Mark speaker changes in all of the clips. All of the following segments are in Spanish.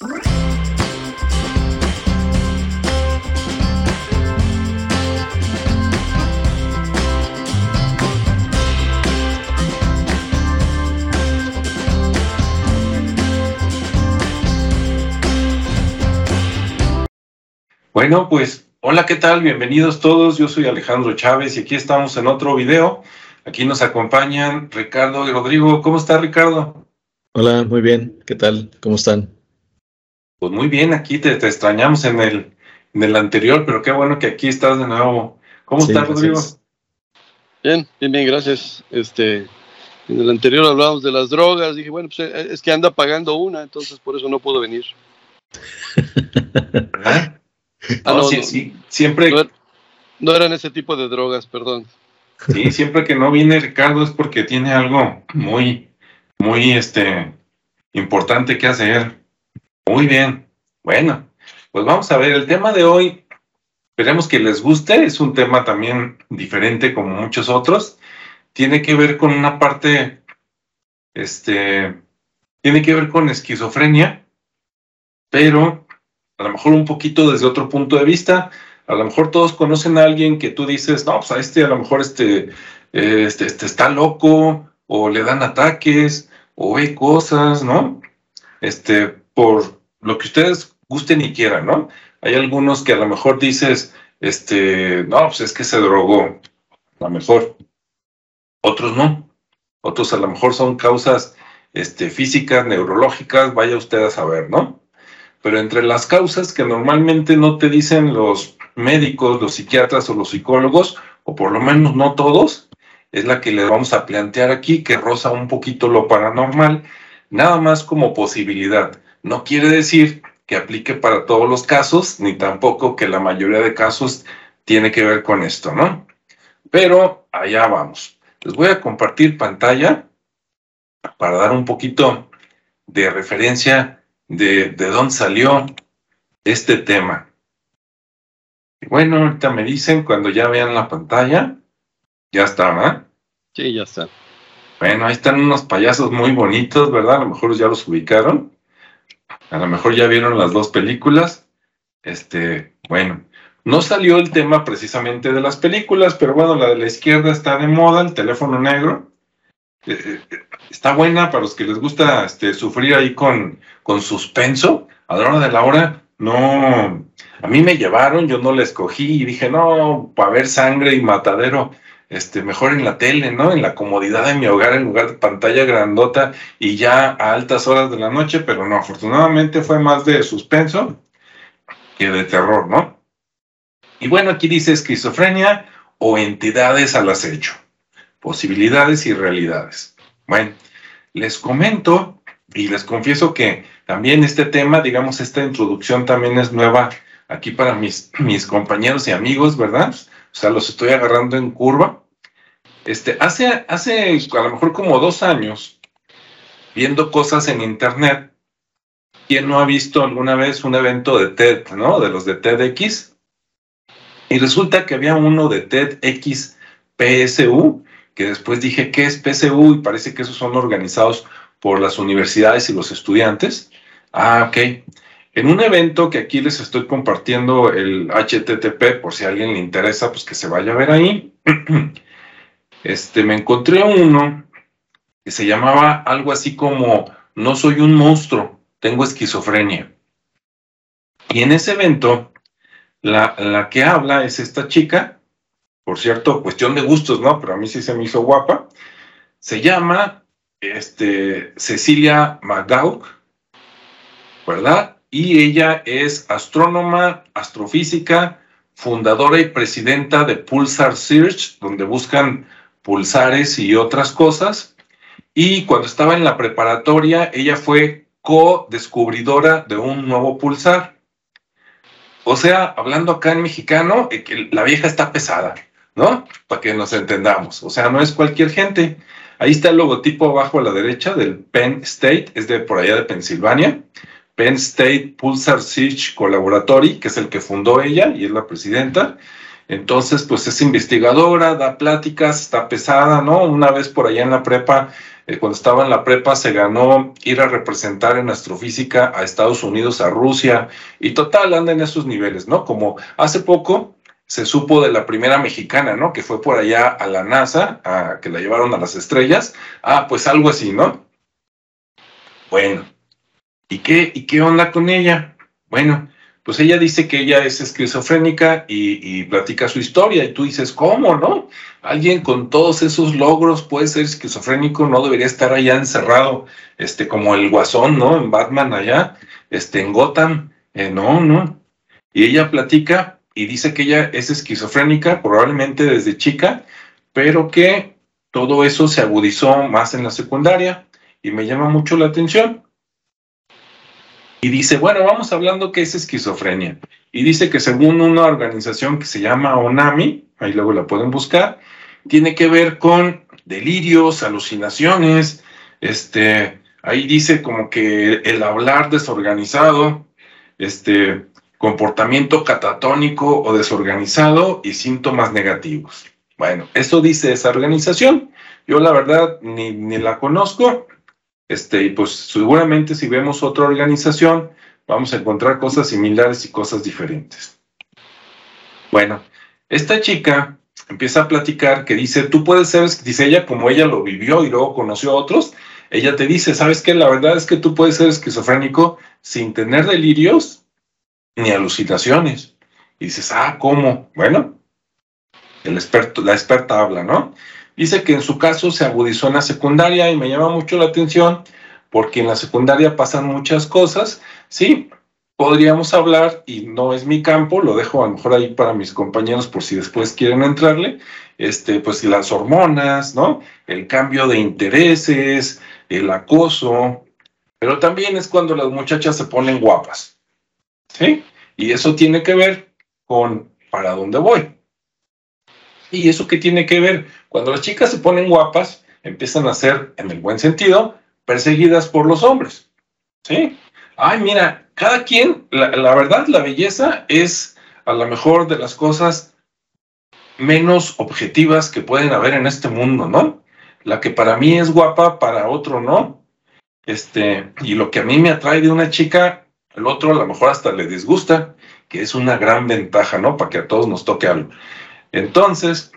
Speaker 1: Bueno, pues hola, ¿qué tal? Bienvenidos todos. Yo soy Alejandro Chávez y aquí estamos en otro video. Aquí nos acompañan Ricardo y Rodrigo. ¿Cómo está Ricardo?
Speaker 2: Hola, muy bien. ¿Qué tal? ¿Cómo están?
Speaker 1: Pues muy bien, aquí te, extrañamos en el, en el anterior, pero qué bueno que aquí estás de nuevo. ¿Cómo estás, Rodrigo?
Speaker 3: Bien, bien, bien, gracias. Este, en el anterior hablábamos de las drogas. Dije, bueno, pues eh, es que anda pagando una, entonces por eso no puedo venir.
Speaker 1: ¿Verdad? Ah, no, sí, sí, siempre.
Speaker 3: No, eran ese tipo de drogas, perdón.
Speaker 1: Sí, siempre que no viene Ricardo es porque tiene algo muy, muy, este, importante que hacer. Muy bien. Bueno, pues vamos a ver, el tema de hoy, esperemos que les guste, es un tema también diferente como muchos otros. Tiene que ver con una parte, este, tiene que ver con esquizofrenia, pero a lo mejor un poquito desde otro punto de vista. A lo mejor todos conocen a alguien que tú dices, no, pues a este a lo mejor este, este, este está loco, o le dan ataques, o ve cosas, ¿no? Este, por lo que ustedes gusten y quieran, ¿no? Hay algunos que a lo mejor dices, este, no, pues es que se drogó, a lo mejor. Otros no. Otros a lo mejor son causas este, físicas, neurológicas, vaya usted a saber, ¿no? Pero entre las causas que normalmente no te dicen los médicos, los psiquiatras o los psicólogos, o por lo menos no todos, es la que le vamos a plantear aquí, que roza un poquito lo paranormal, nada más como posibilidad. No quiere decir que aplique para todos los casos, ni tampoco que la mayoría de casos tiene que ver con esto, ¿no? Pero allá vamos. Les voy a compartir pantalla para dar un poquito de referencia de, de dónde salió este tema. Y bueno, ahorita me dicen cuando ya vean la pantalla, ya está, ¿verdad?
Speaker 3: Sí, ya está.
Speaker 1: Bueno, ahí están unos payasos muy bonitos, ¿verdad? A lo mejor ya los ubicaron. A lo mejor ya vieron las dos películas. Este, bueno, no salió el tema precisamente de las películas, pero bueno, la de la izquierda está de moda, el teléfono negro. Eh, eh, está buena para los que les gusta este, sufrir ahí con, con suspenso. A la hora de la hora, no. A mí me llevaron, yo no la escogí y dije, no, para ver sangre y matadero, este, mejor en la tele, ¿no? En la comodidad de mi hogar, en lugar de pantalla grandota y ya a altas horas de la noche, pero no, afortunadamente fue más de suspenso que de terror, ¿no? Y bueno, aquí dice esquizofrenia o entidades al acecho, posibilidades y realidades. Bueno, les comento y les confieso que también este tema, digamos, esta introducción también es nueva aquí para mis, mis compañeros y amigos, ¿verdad? O sea, los estoy agarrando en curva. Este, hace, hace a lo mejor como dos años, viendo cosas en internet, ¿quién no ha visto alguna vez un evento de TED, ¿no? De los de TEDx. Y resulta que había uno de TEDx PSU, que después dije, ¿qué es PSU? Y parece que esos son organizados por las universidades y los estudiantes. Ah, ok. En un evento que aquí les estoy compartiendo el HTTP, por si a alguien le interesa, pues que se vaya a ver ahí. Este, me encontré uno que se llamaba algo así como No soy un monstruo, tengo esquizofrenia. Y en ese evento, la, que habla es esta chica, por cierto, cuestión de gustos, ¿no? Pero a mí sí se me hizo guapa. Se llama este, Cecilia McDowell, ¿verdad? Y ella es astrónoma, astrofísica, fundadora y presidenta de Pulsar Search, donde buscan pulsares y otras cosas. Y cuando estaba en la preparatoria, ella fue co-descubridora de un nuevo pulsar. O sea, hablando acá en mexicano, eh, la vieja está pesada. ¿no? Para que nos entendamos. O sea, no es cualquier gente. Ahí está el logotipo abajo a la derecha del Penn State, es de por allá de Pensilvania. Penn State Pulsar Search Collaboratory, que es el que fundó ella y es la presidenta. Entonces, pues es investigadora, da pláticas, está pesada, ¿no? Una vez por allá en la prepa eh, cuando estaba en la prepa se ganó ir a representar en astrofísica a Estados Unidos, a Rusia, y total anda en esos niveles, ¿no? Como hace poco se supo de la primera mexicana, ¿no? Que fue por allá a la NASA, que la llevaron a las estrellas. Ah, pues algo así, ¿no? Bueno, ¿y qué, y qué onda con ella? Bueno, pues ella dice que ella es esquizofrénica y, platica su historia y tú dices, ¿cómo, no? Alguien con todos esos logros puede ser esquizofrénico, no debería estar allá encerrado, este, como el guasón, ¿no? En Batman allá, este, en Gotham, eh, no, no. Y ella platica y dice que ella es esquizofrénica, probablemente desde chica, pero que todo eso se agudizó más en la secundaria y me llama mucho la atención y dice, bueno, vamos hablando qué es esquizofrenia. Y dice que según una organización que se llama ONAMI, ahí luego la pueden buscar, tiene que ver con delirios, alucinaciones, este, ahí dice como que el hablar desorganizado, este, comportamiento catatónico o desorganizado y síntomas negativos. Bueno, eso dice esa organización. Yo la verdad ni, ni la conozco, este, y pues seguramente si vemos otra organización, vamos a encontrar cosas similares y cosas diferentes. Bueno, esta chica empieza a platicar que dice, tú puedes ser, dice ella, como ella lo vivió y luego conoció a otros, ella te dice, ¿sabes qué? La verdad es que tú puedes ser esquizofrénico sin tener delirios ni alucinaciones. Y dices, ah, ¿cómo? Bueno, el experto, la experta habla, ¿no? Dice que en su caso se agudizó en la secundaria y me llama mucho la atención porque en la secundaria pasan muchas cosas. Sí, podríamos hablar, y no es mi campo, lo dejo a lo mejor ahí para mis compañeros por si después quieren entrarle, este, pues las hormonas, ¿no? El cambio de intereses, el acoso, pero también es cuando las muchachas se ponen guapas, ¿sí? Y eso tiene que ver con para dónde voy. ¿Y eso qué tiene que ver? Cuando las chicas se ponen guapas, empiezan a ser, en el buen sentido, perseguidas por los hombres. ¿Sí? Ay, mira, cada quien, la, verdad, la belleza es a lo mejor de las cosas menos objetivas que pueden haber en este mundo, ¿no? La que para mí es guapa, para otro no. Este, y lo que a mí me atrae de una chica, el otro a lo mejor hasta le disgusta, que es una gran ventaja, ¿no? Para que a todos nos toque algo. Entonces,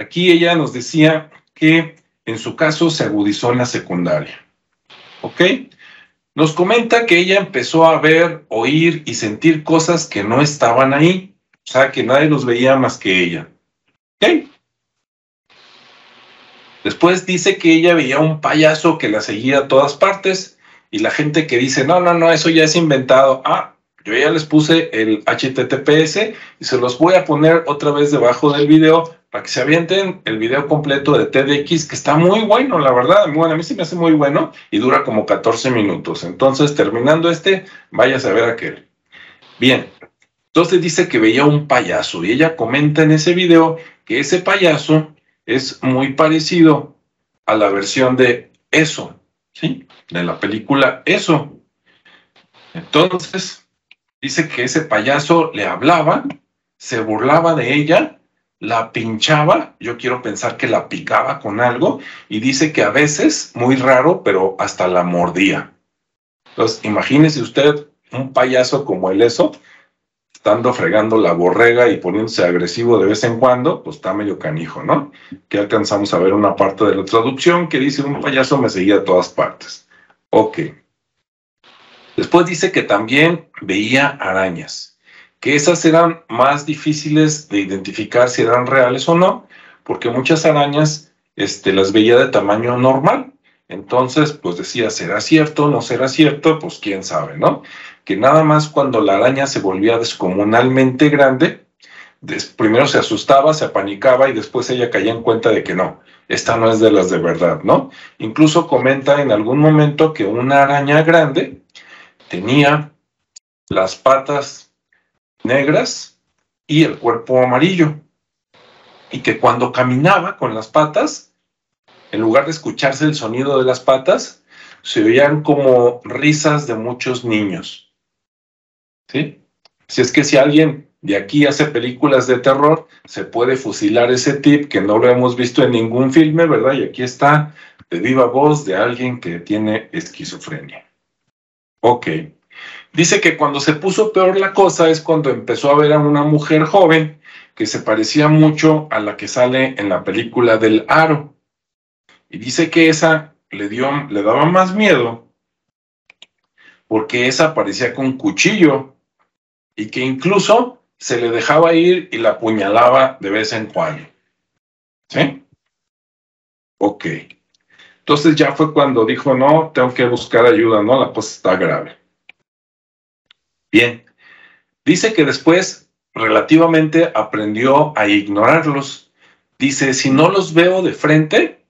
Speaker 1: aquí ella nos decía que en su caso se agudizó en la secundaria. ¿Ok? Nos comenta que ella empezó a ver, oír y sentir cosas que no estaban ahí, o sea, que nadie los veía más que ella. ¿Ok? Después dice que ella veía un payaso que la seguía a todas partes y la gente que dice, no, no, no, eso ya es inventado. Ah, yo ya les puse el HTTPS y se los voy a poner otra vez debajo del video para que se avienten el video completo de TDX, que está muy bueno, la verdad. Bueno, a mí sí me hace muy bueno y dura como 14 minutos. Entonces, terminando este, vayas a ver aquel. Bien, entonces dice que veía un payaso y ella comenta en ese video que ese payaso es muy parecido a la versión de Eso, ¿sí? De la película Eso. Entonces, dice que ese payaso le hablaba, se burlaba de ella, la pinchaba, yo quiero pensar que la picaba con algo, y dice que a veces, muy raro, pero hasta la mordía. Entonces, imagínese usted un payaso como el eso, estando fregando la borrega y poniéndose agresivo de vez en cuando, pues está medio canijo, ¿no? Que alcanzamos a ver una parte de la traducción que dice un payaso me seguía a todas partes. Ok. Después dice que también veía arañas, que esas eran más difíciles de identificar si eran reales o no, porque muchas arañas este, las veía de tamaño normal. Entonces, pues decía, ¿será cierto? ¿No será cierto? Pues quién sabe, ¿no? Que nada más cuando la araña se volvía descomunalmente grande, primero se asustaba, se apanicaba y después ella caía en cuenta de que no, esta no es de las de verdad, ¿no? Incluso comenta en algún momento que una araña grande tenía las patas negras y el cuerpo amarillo. Y que cuando caminaba con las patas, en lugar de escucharse el sonido de las patas, se oían como risas de muchos niños. ¿Sí? Si es que si alguien de aquí hace películas de terror, se puede fusilar ese tip que no lo hemos visto en ningún filme, ¿verdad? Y aquí está de viva voz de alguien que tiene esquizofrenia. Ok. Dice que cuando se puso peor la cosa es cuando empezó a ver a una mujer joven que se parecía mucho a la que sale en la película del Aro. Y dice que esa le, dio, le daba más miedo porque esa parecía con cuchillo y que incluso se le dejaba ir y la apuñalaba de vez en cuando. ¿Sí? Ok. Entonces ya fue cuando dijo, no, tengo que buscar ayuda, ¿no? La cosa está grave. Bien. Dice que después relativamente aprendió a ignorarlos. Dice, si no los veo de frente,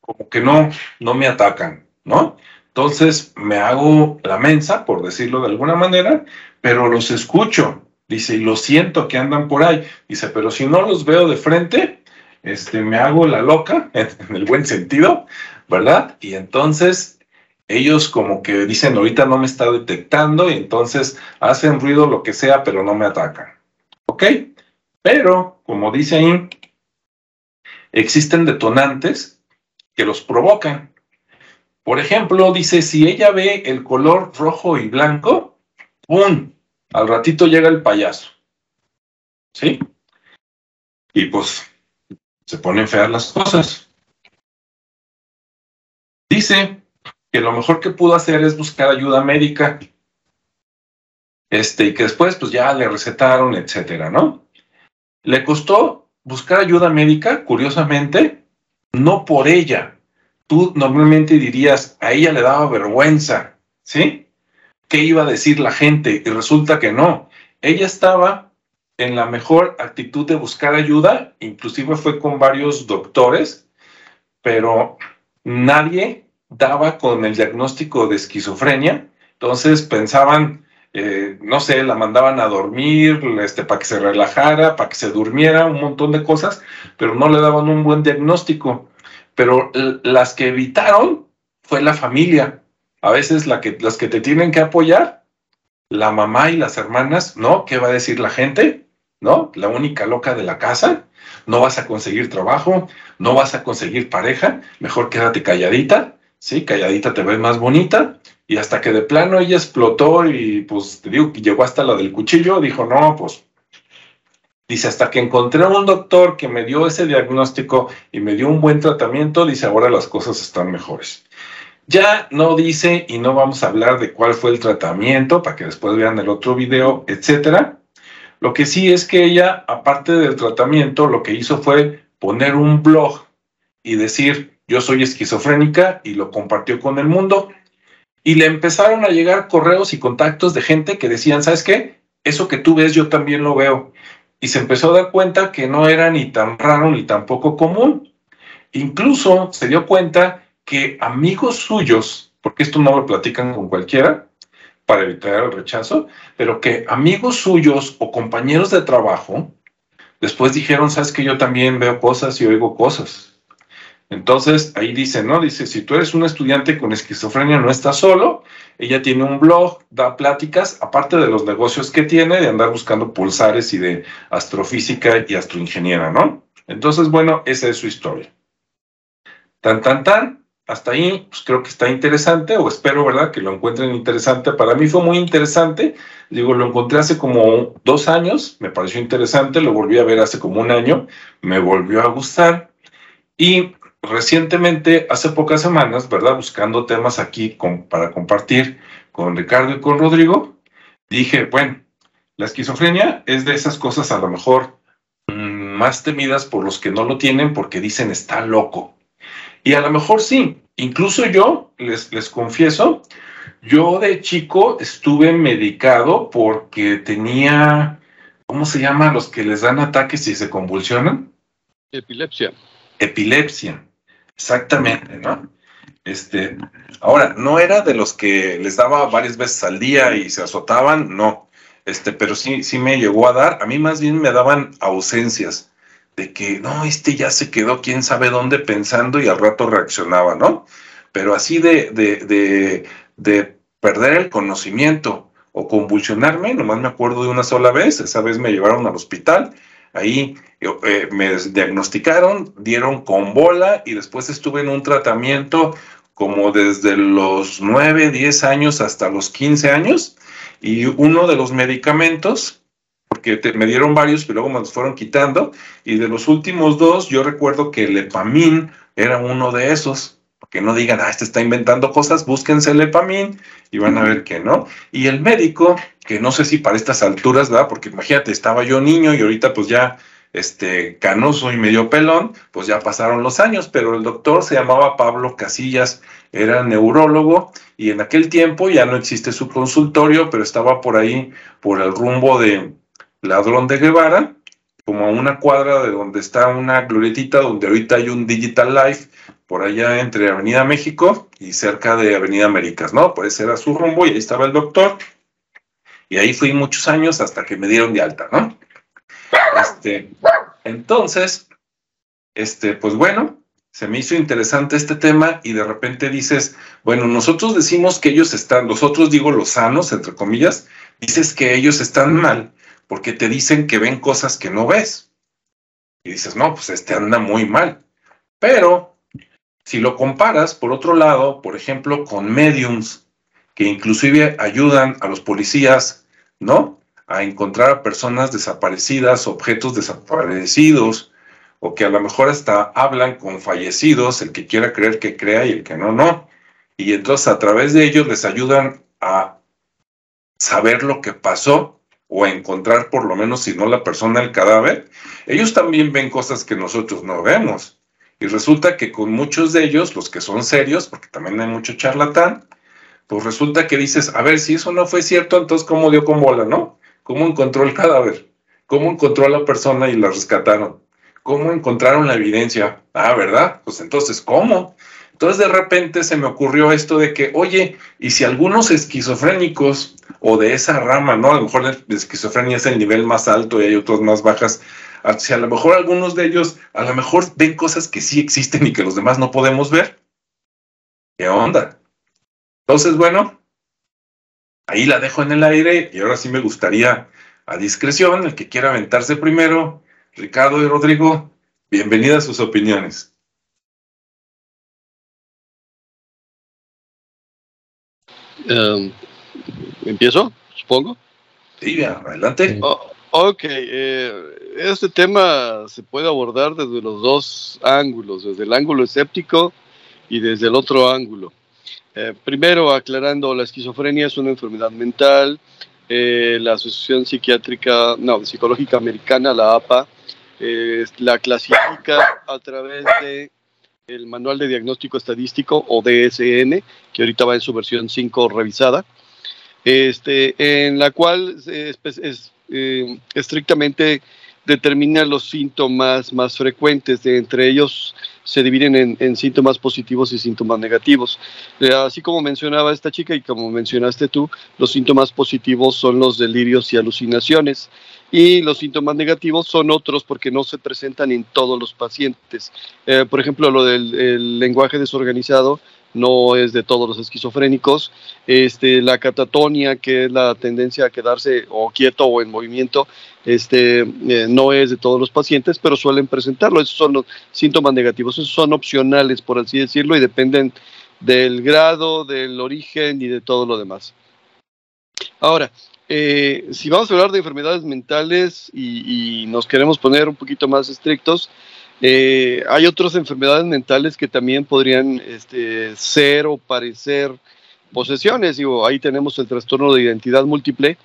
Speaker 1: como que no, no me atacan, ¿no? Entonces me hago la mensa, por decirlo de alguna manera, pero los escucho. Dice, y lo siento que andan por ahí. Dice, pero si no los veo de frente, este, me hago la loca, en el buen sentido, ¿verdad? Y entonces ellos como que dicen, ahorita no me está detectando, y entonces hacen ruido lo que sea, pero no me atacan. ¿Ok? Pero, como dice ahí, existen detonantes que los provocan. Por ejemplo, dice, si ella ve el color rojo y blanco, ¡pum! Al ratito llega el payaso. ¿Sí? Y pues se ponen feas las cosas. Dice que lo mejor que pudo hacer es buscar ayuda médica. Este, y que después pues ya le recetaron, etcétera, ¿no? Le costó buscar ayuda médica, curiosamente, no por ella. Tú normalmente dirías, a ella le daba vergüenza, ¿sí? ¿Qué iba a decir la gente? Y resulta que no. Ella estaba en la mejor actitud de buscar ayuda, inclusive fue con varios doctores, pero nadie daba con el diagnóstico de esquizofrenia, entonces pensaban, eh, no sé, la mandaban a dormir, este, para que se relajara, para que se durmiera, un montón de cosas, pero no le daban un buen diagnóstico. Pero las que evitaron fue la familia. A veces la que, las que te tienen que apoyar, la mamá y las hermanas, ¿no? ¿Qué va a decir la gente? ¿No? La única loca de la casa, no vas a conseguir trabajo, no vas a conseguir pareja, mejor quédate calladita, ¿sí? Calladita te ves más bonita. Y hasta que de plano ella explotó y pues te digo que llegó hasta la del cuchillo, dijo, no, pues, dice, hasta que encontré un doctor que me dio ese diagnóstico y me dio un buen tratamiento, dice, ahora las cosas están mejores. Ya no dice y no vamos a hablar de cuál fue el tratamiento para que después vean el otro video, etcétera. Lo que sí es que ella, aparte del tratamiento, lo que hizo fue poner un blog y decir, yo soy esquizofrénica y lo compartió con el mundo. Y le empezaron a llegar correos y contactos de gente que decían, ¿sabes qué? Eso que tú ves yo también lo veo. Y se empezó a dar cuenta que no era ni tan raro ni tan poco común. Incluso se dio cuenta que amigos suyos, porque esto no lo platican con cualquiera para evitar el rechazo, pero que amigos suyos o compañeros de trabajo después dijeron, sabes que yo también veo cosas y oigo cosas. Entonces ahí dice, ¿no? Dice, si tú eres un estudiante con esquizofrenia, no estás solo. Ella tiene un blog, da pláticas, aparte de los negocios que tiene, de andar buscando pulsares y de astrofísica y astroingeniera, ¿no? Entonces, bueno, esa es su historia. Tan, tan, tan. Hasta ahí, pues creo que está interesante, o espero, ¿verdad?, que lo encuentren interesante. Para mí fue muy interesante. Digo, lo encontré hace como dos años, me pareció interesante, lo volví a ver hace como un año, me volvió a gustar. Y recientemente, hace pocas semanas, ¿verdad? Buscando temas aquí para compartir con Ricardo y con Rodrigo, dije, bueno, la esquizofrenia es de esas cosas a lo mejor mm, más temidas por los que no lo tienen porque dicen está loco. Y a lo mejor sí, incluso yo, les, les confieso, yo de chico estuve medicado porque tenía, ¿cómo se llama? Los que les dan ataques y se convulsionan.
Speaker 3: Epilepsia.
Speaker 1: Epilepsia. Exactamente, ¿no? Este, ahora, no era de los que les daba varias veces al día y se azotaban, no. Este, pero sí, sí me llegó a dar. A mí más bien me daban ausencias de que no, este ya se quedó quién sabe dónde pensando y al rato reaccionaba, ¿no? Pero así de, de, de, de perder el conocimiento o convulsionarme, nomás me acuerdo de una sola vez, esa vez me llevaron al hospital, ahí eh, me diagnosticaron, dieron con bola y después estuve en un tratamiento como desde los 9, 10 años hasta los 15 años. Y uno de los medicamentos, porque me dieron varios, pero luego me los fueron quitando. Y de los últimos dos yo recuerdo que el Epamin era uno de esos que no digan, ah, este está inventando cosas, búsquense el Epamin y van a ver que no. Y el médico, que no sé si para estas alturas, ¿verdad? Porque imagínate, estaba yo niño y ahorita pues ya este canoso y medio pelón, pues ya pasaron los años, pero el doctor se llamaba Pablo Casillas, era neurólogo y en aquel tiempo ya no existe su consultorio, pero estaba por ahí, por el rumbo de Ladrón de Guevara, como a una cuadra de donde está una glorietita, donde ahorita hay un Digital Life, por allá entre Avenida México y cerca de Avenida Américas, ¿no? Pues era su rumbo y ahí estaba el doctor. Y ahí fui muchos años hasta que me dieron de alta, ¿no? Este, entonces, este, pues bueno, se me hizo interesante este tema y de repente dices, bueno, nosotros decimos que ellos están, nosotros digo los sanos, entre comillas, dices que ellos están mal porque te dicen que ven cosas que no ves. Y dices, no, pues este anda muy mal. Pero si lo comparas, por otro lado, por ejemplo, con mediums, que inclusive ayudan a los policías, ¿no? A encontrar a personas desaparecidas, objetos desaparecidos, o que a lo mejor hasta hablan con fallecidos, el que quiera creer que crea y el que no, no. Y entonces a través de ellos les ayudan a saber lo que pasó o a encontrar por lo menos, si no la persona, el cadáver. Ellos también ven cosas que nosotros no vemos. Y resulta que con muchos de ellos, los que son serios, porque también hay mucho charlatán, pues resulta que dices, a ver, si eso no fue cierto, entonces ¿cómo dio con bola, no? ¿Cómo encontró el cadáver? ¿Cómo encontró a la persona y la rescataron? ¿Cómo encontraron la evidencia? Ah, ¿verdad? Pues entonces, ¿cómo? Entonces de repente se me ocurrió esto de que, oye, y si algunos esquizofrénicos o de esa rama, ¿no? A lo mejor la esquizofrenia es el nivel más alto y hay otros más bajas, si a lo mejor algunos de ellos, a lo mejor ven cosas que sí existen y que los demás no podemos ver. ¿Qué onda? Entonces, bueno, ahí la dejo en el aire y ahora sí me gustaría a discreción, el que quiera aventarse primero, Ricardo y Rodrigo, bienvenidas sus opiniones.
Speaker 3: Em, ¿Empiezo? Supongo.
Speaker 1: Sí, adelante.
Speaker 3: Oh, Ok, eh, este tema se puede abordar desde los dos ángulos, desde el ángulo escéptico y desde el otro ángulo. Eh, primero, aclarando, la esquizofrenia es una enfermedad mental. Eh, la Asociación Psiquiátrica, no, Psicológica Americana, la APA, la clasifica a través de el Manual de Diagnóstico Estadístico o DSN, que ahorita va en su versión 5 revisada, este, en la cual es, eh, estrictamente determina los síntomas más frecuentes. De entre ellos se dividen en, síntomas positivos y síntomas negativos. Eh, así como mencionaba esta chica y como mencionaste tú, los síntomas positivos son los delirios y alucinaciones y los síntomas negativos son otros porque no se presentan en todos los pacientes. Eh, por ejemplo, lo del lenguaje desorganizado no es de todos los esquizofrénicos. Este, la catatonia, que es la tendencia a quedarse o quieto o en movimiento, este, eh, no es de todos los pacientes, pero suelen presentarlo. Esos son los síntomas negativos, esos son opcionales, por así decirlo, y dependen del grado, del origen y de todo lo demás. Ahora, eh, si vamos a hablar de enfermedades mentales y, nos queremos poner un poquito más estrictos, eh, hay otras enfermedades mentales que también podrían este, ser o parecer posesiones. Digo, ahí tenemos el trastorno de identidad múltiple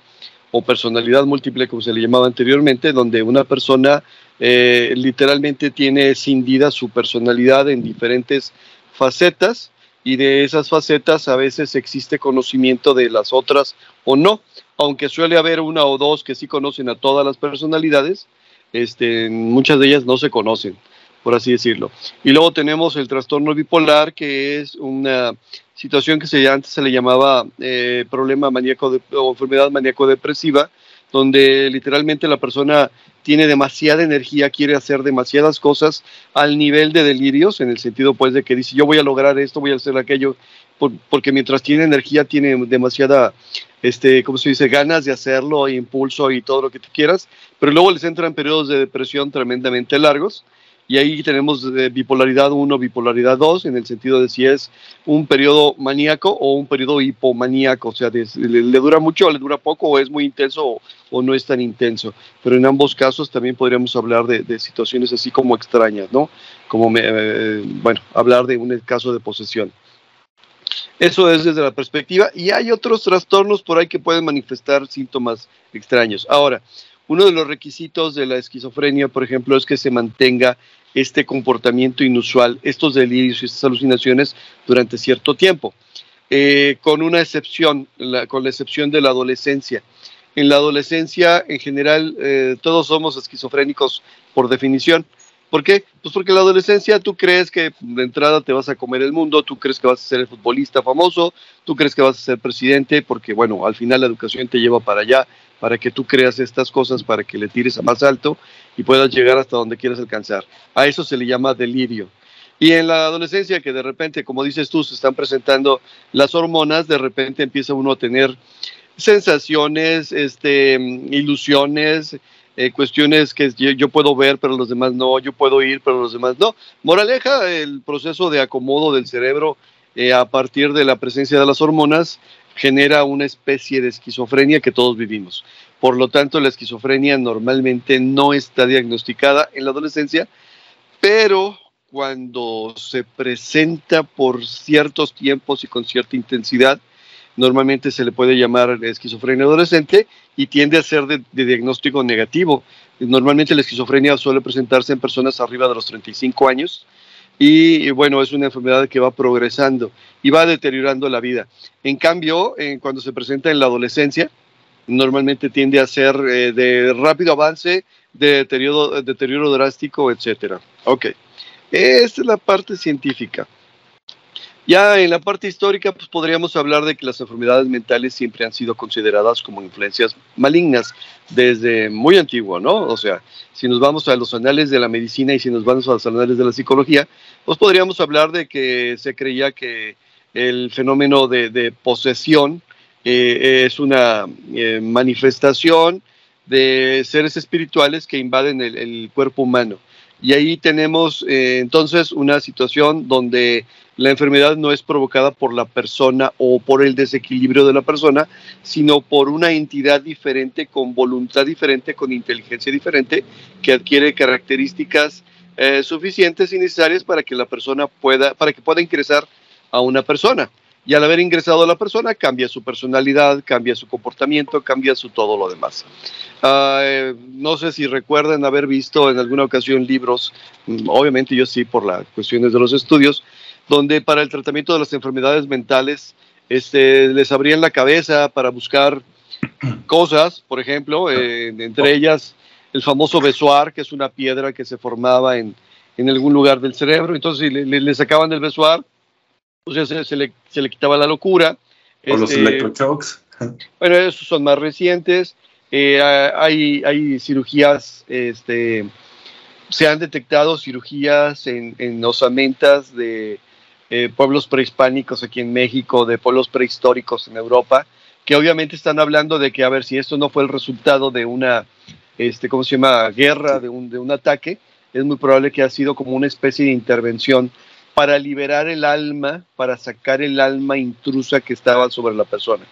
Speaker 3: o personalidad múltiple, como se le llamaba anteriormente, donde una persona eh, literalmente tiene escindida su personalidad en diferentes facetas y de esas facetas a veces existe conocimiento de las otras o no, aunque suele haber una o dos que sí conocen a todas las personalidades, este, muchas de ellas no se conocen, por así decirlo. Y luego tenemos el trastorno bipolar, que es una situación que se, antes se le llamaba eh, problema maníaco de, o enfermedad maníaco-depresiva, donde literalmente la persona tiene demasiada energía, quiere hacer demasiadas cosas al nivel de delirios, en el sentido pues de que dice yo voy a lograr esto, voy a hacer aquello, porque mientras tiene energía tiene demasiada, este, ¿cómo se dice?, ganas de hacerlo, impulso y todo lo que tú quieras, pero luego les entran periodos de depresión tremendamente largos y ahí tenemos eh, bipolaridad 1, bipolaridad 2, en el sentido de si es un periodo maníaco o un periodo hipomaníaco, o sea, le, dura mucho o le dura poco, o es muy intenso o, no es tan intenso. Pero en ambos casos también podríamos hablar de, situaciones así como extrañas, ¿no? Como, eh, bueno, hablar de un caso de posesión. Eso es desde la perspectiva. Y hay otros trastornos por ahí que pueden manifestar síntomas extraños. Ahora, uno de los requisitos de la esquizofrenia, por ejemplo, es que se mantenga este comportamiento inusual, estos delirios y estas alucinaciones durante cierto tiempo, eh, con una excepción, con la excepción de la adolescencia. En la adolescencia, en general, eh, todos somos esquizofrénicos por definición. ¿Por qué? Pues porque en la adolescencia tú crees que de entrada te vas a comer el mundo, tú crees que vas a ser el futbolista famoso, tú crees que vas a ser presidente, porque bueno, al final la educación te lleva para allá, para que tú creas estas cosas, para que le tires a más alto y puedas llegar hasta donde quieras alcanzar. A eso se le llama delirio. Y en la adolescencia, que de repente, como dices tú, se están presentando las hormonas, de repente empieza uno a tener sensaciones, este, ilusiones, eh, cuestiones que yo, puedo ver, pero los demás no, yo puedo ir, pero los demás no. Moraleja, el proceso de acomodo del cerebro eh, a partir de la presencia de las hormonas genera una especie de esquizofrenia que todos vivimos. Por lo tanto, la esquizofrenia normalmente no está diagnosticada en la adolescencia, pero cuando se presenta por ciertos tiempos y con cierta intensidad, normalmente se le puede llamar esquizofrenia adolescente y tiende a ser de, diagnóstico negativo. Normalmente la esquizofrenia suele presentarse en personas arriba de los 35 años y bueno, es una enfermedad que va progresando y va deteriorando la vida. En cambio, cuando se presenta en la adolescencia, normalmente tiende a ser eh, de rápido avance, de deterioro, deterioro drástico, etc. Ok, esta es la parte científica. Ya en la parte histórica, pues podríamos hablar de que las enfermedades mentales siempre han sido consideradas como influencias malignas desde muy antiguo, ¿no? O sea, si nos vamos a los anales de la medicina y si nos vamos a los anales de la psicología, pues podríamos hablar de que se creía que el fenómeno de, posesión eh, es una eh, manifestación de seres espirituales que invaden el cuerpo humano. Y ahí tenemos eh, entonces una situación donde la enfermedad no es provocada por la persona o por el desequilibrio de la persona, sino por una entidad diferente, con voluntad diferente, con inteligencia diferente, que adquiere características eh, suficientes y necesarias para que la persona pueda, para que pueda ingresar a una persona y al haber ingresado a la persona cambia su personalidad, cambia su comportamiento, cambia su todo lo demás. Ah, eh, no sé si recuerdan haber visto en alguna ocasión libros, mm, obviamente yo sí por las cuestiones de los estudios, donde para el tratamiento de las enfermedades mentales este, les abrían la cabeza para buscar cosas, por ejemplo, eh, entre ellas el famoso besoar, que es una piedra que se formaba en, en algún lugar del cerebro, entonces le, le sacaban el besoar o sea, se, le, se le quitaba la locura.
Speaker 1: O los este, electroshocks.
Speaker 3: Bueno, esos son más recientes. Eh, hay, hay cirugías, este, se han detectado cirugías en, en osamentas de eh, pueblos prehispánicos aquí en México, de pueblos prehistóricos en Europa, que obviamente están hablando de que, a ver, si esto no fue el resultado de una, este, ¿cómo se llama?, guerra, de un, de un ataque, es muy probable que ha sido como una especie de intervención para liberar el alma, para sacar el alma intrusa que estaba sobre la persona.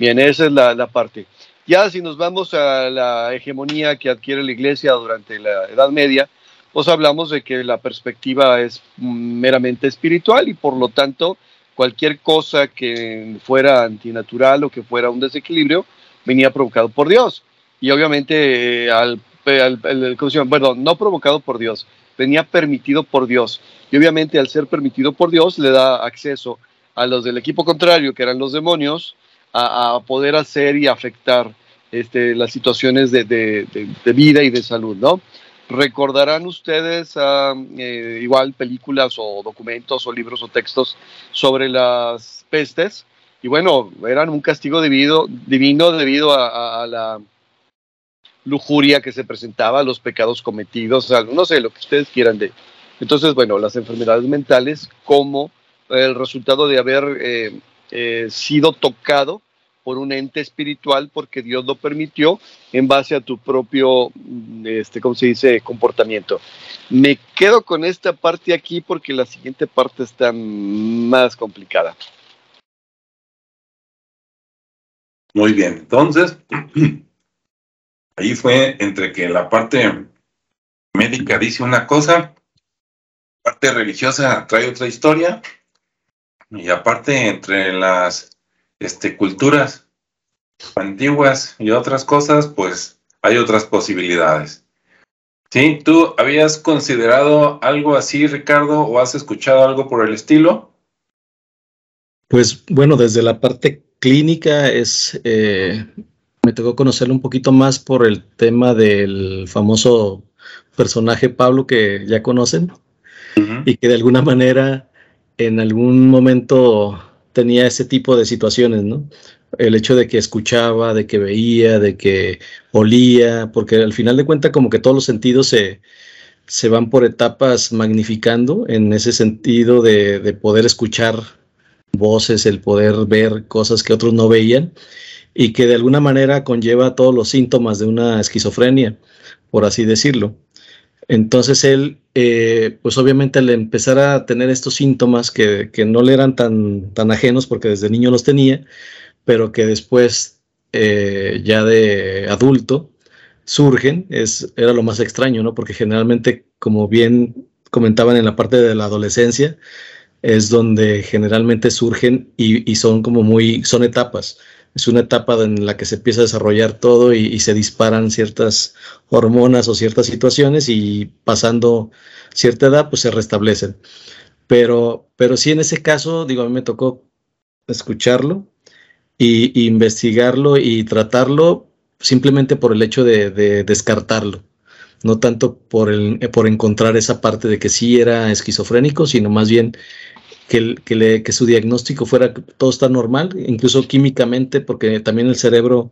Speaker 3: Bien, esa es la, parte. Ya si nos vamos a la hegemonía que adquiere la iglesia durante la Edad Media, pues hablamos de que la perspectiva es meramente espiritual y por lo tanto cualquier cosa que fuera antinatural o que fuera un desequilibrio venía provocado por Dios. Y obviamente eh, al, al, perdón, no provocado por Dios, venía permitido por Dios. Y obviamente al ser permitido por Dios le da acceso a los del equipo contrario, que eran los demonios, a, poder hacer y afectar este, las situaciones de, vida y de salud, ¿no? Recordarán ustedes ah, eh, igual películas o documentos o libros o textos sobre las pestes. Y bueno, eran un castigo divino debido a la lujuria que se presentaba, los pecados cometidos, no sé, lo que ustedes quieran de. Entonces, bueno, las enfermedades mentales como el resultado de haber eh, eh, sido tocado por un ente espiritual porque Dios lo permitió en base a tu propio, este, ¿cómo se dice?, comportamiento. Me quedo con esta parte aquí porque la siguiente parte está más complicada.
Speaker 1: Muy bien, entonces, ahí fue entre que la parte médica dice una cosa, parte religiosa trae otra historia, y aparte entre las este, culturas antiguas y otras cosas, pues hay otras posibilidades. ¿Sí? ¿Tú habías considerado algo así, Ricardo, o has escuchado algo por el estilo?
Speaker 2: Pues bueno, desde la parte clínica es, eh, me tocó conocerlo un poquito más por el tema del famoso personaje Pablo que ya conocen y que de alguna manera en algún momento tenía ese tipo de situaciones, ¿no? El hecho de que escuchaba, de que veía, de que olía, porque al final de cuentas como que todos los sentidos se, se van por etapas magnificando en ese sentido de, de poder escuchar voces, el poder ver cosas que otros no veían y que de alguna manera conlleva todos los síntomas de una esquizofrenia, por así decirlo. Entonces él, eh, pues obviamente al empezar a tener estos síntomas que, no le eran tan, tan ajenos porque desde niño los tenía, pero que después eh, ya de adulto surgen, es, era lo más extraño, ¿no? Porque generalmente, como bien comentaban en la parte de la adolescencia, es donde generalmente surgen y, y son como muy, son etapas es una etapa en la que se empieza a desarrollar todo y, se disparan ciertas hormonas o ciertas situaciones y pasando cierta edad, pues se restablecen. Pero, pero sí en ese caso, digo, a mí me tocó escucharlo y, investigarlo y tratarlo simplemente por el hecho de, descartarlo no tanto por, el, por encontrar esa parte de que sí era esquizofrénico, sino más bien que, que, le, que, su diagnóstico fuera todo está normal, incluso químicamente, porque también el cerebro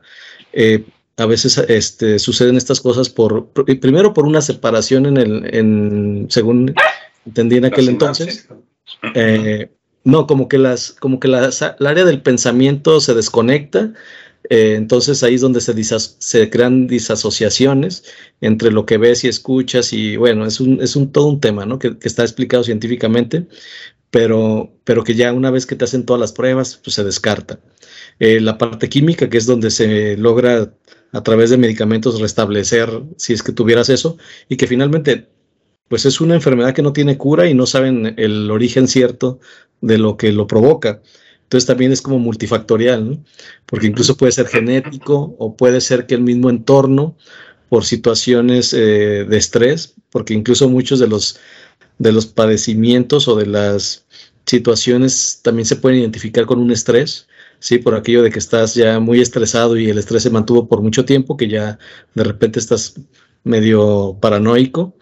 Speaker 2: eh, a veces este, suceden estas cosas por, primero por una separación en el, en, según entendí en aquel entonces. Eh, no, como que las, como que las, el área del pensamiento se desconecta, eh, entonces ahí es donde se, se crean disasociaciones entre lo que ves y escuchas y bueno, es un, es un todo un tema, ¿no? Que, que, está explicado científicamente, pero, pero que ya una vez que te hacen todas las pruebas, pues se descarta. Eh, la parte química, que es donde se logra a través de medicamentos restablecer, si es que tuvieras eso, y que finalmente, pues es una enfermedad que no tiene cura y no saben el origen cierto de lo que lo provoca. Entonces también es como multifactorial, ¿no? porque incluso puede ser genético o puede ser que el mismo entorno por situaciones eh, de estrés, porque incluso muchos de los de los padecimientos o de las situaciones también se pueden identificar con un estrés, ¿sí? Por aquello de que estás ya muy estresado y el estrés se mantuvo por mucho tiempo, que ya de repente estás medio paranoico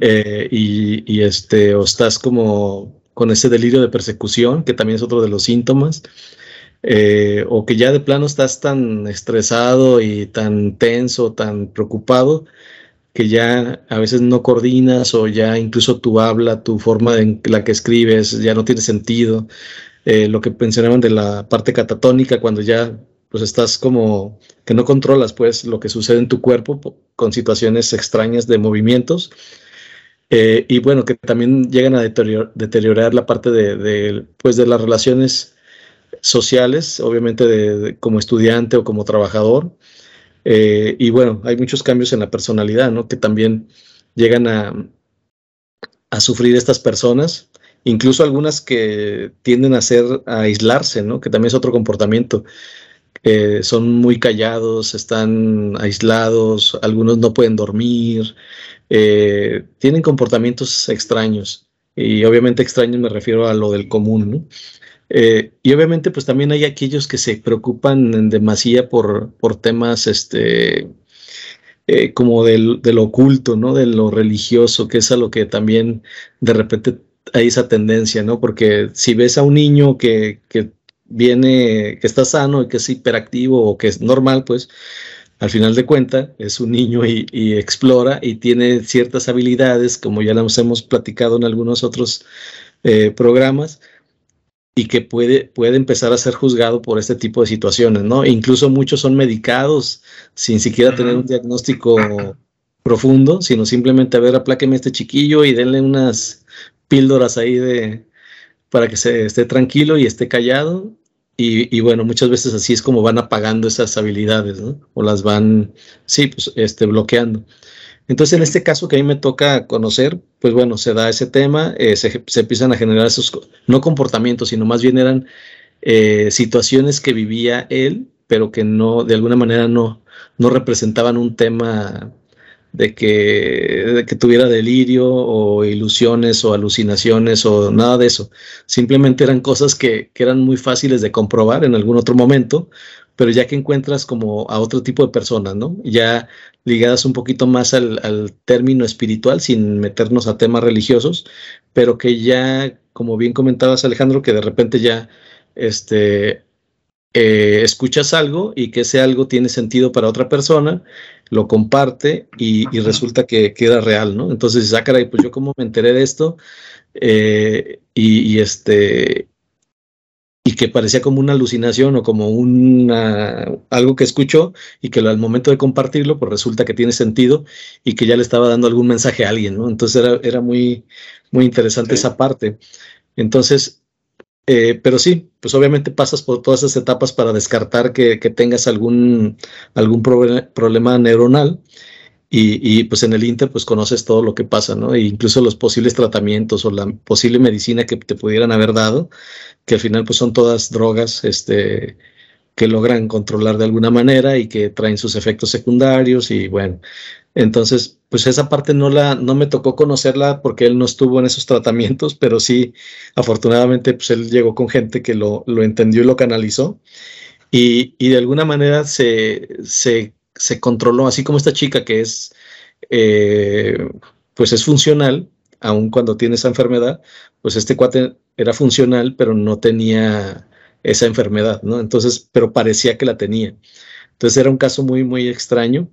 Speaker 2: eh, y, este, o estás como con ese delirio de persecución, que también es otro de los síntomas. Eh, o que ya de plano estás tan estresado y tan tenso, tan preocupado, que ya a veces no coordinas o ya incluso tu habla, tu forma en la que escribes ya no tiene sentido. Eh, lo que mencionaban de la parte catatónica, cuando ya pues estás como que no controlas pues lo que sucede en tu cuerpo con situaciones extrañas de movimientos. Eh, y bueno, que también llegan a deteriorar, la parte de, pues de las relaciones sociales, obviamente de, como estudiante o como trabajador, eh, y bueno, hay muchos cambios en la personalidad, ¿no? Que también llegan a, a sufrir estas personas, incluso algunas que tienden a ser, a aislarse, ¿no? Que también es otro comportamiento. Eh, son muy callados, están aislados, algunos no pueden dormir, eh, tienen comportamientos extraños. Y obviamente extraños me refiero a lo del común, ¿no? Eh, y obviamente, pues también hay aquellos que se preocupan en demasía por, por temas este, eh, como del, lo oculto, ¿no? De lo religioso, que es a lo que también de repente hay esa tendencia, ¿no? Porque si ves a un niño que, que viene, que está sano y que es hiperactivo o que es normal, pues al final de cuentas es un niño y, y, explora y tiene ciertas habilidades, como ya las hemos platicado en algunos otros eh, programas, y que puede, puede empezar a ser juzgado por este tipo de situaciones, ¿no? Incluso muchos son medicados sin siquiera tener un diagnóstico profundo, sino simplemente, a ver, apláqueme este chiquillo y denle unas píldoras ahí de para que se esté tranquilo y esté callado. Y, bueno, muchas veces así es como van apagando esas habilidades, ¿no? O las van, sí, pues, este, bloqueando. Entonces, en este caso que a mí me toca conocer, pues bueno, se da ese tema, eh, se, empiezan a generar esos, no comportamientos, sino más bien eran eh, situaciones que vivía él, pero que no, de alguna manera no, no representaban un tema de que, que tuviera delirio o ilusiones o alucinaciones o nada de eso. Simplemente eran cosas que, que eran muy fáciles de comprobar en algún otro momento, pero ya que encuentras como a otro tipo de personas, ¿no? Ya ligadas un poquito más al, al, término espiritual, sin meternos a temas religiosos, pero que ya, como bien comentabas Alejandro, que de repente ya este, eh, escuchas algo y que ese algo tiene sentido para otra persona, lo comparte y, resulta que queda real, ¿no? Entonces, ah, caray, pues yo cómo me enteré de esto eh, y, este y que parecía como una alucinación o como una algo que escuchó y que al momento de compartirlo, pues resulta que tiene sentido y que ya le estaba dando algún mensaje a alguien, ¿no? Entonces era, era muy, muy interesante esa parte. Entonces, eh, pero sí, pues obviamente pasas por todas esas etapas para descartar que, tengas algún, algún problema neuronal y, pues en el Inter pues conoces todo lo que pasa, ¿no? E incluso los posibles tratamientos o la posible medicina que te pudieran haber dado, que al final pues son todas drogas este, que logran controlar de alguna manera y que traen sus efectos secundarios y bueno, entonces, pues esa parte no la, no me tocó conocerla porque él no estuvo en esos tratamientos, pero sí, afortunadamente, pues él llegó con gente que lo, lo entendió y lo canalizó. Y, y de alguna manera se, se, se, controló, así como esta chica que es, eh, pues es funcional, aun cuando tiene esa enfermedad, pues este cuate era funcional, pero no tenía esa enfermedad, ¿no? Entonces, pero parecía que la tenía. Entonces era un caso muy, muy extraño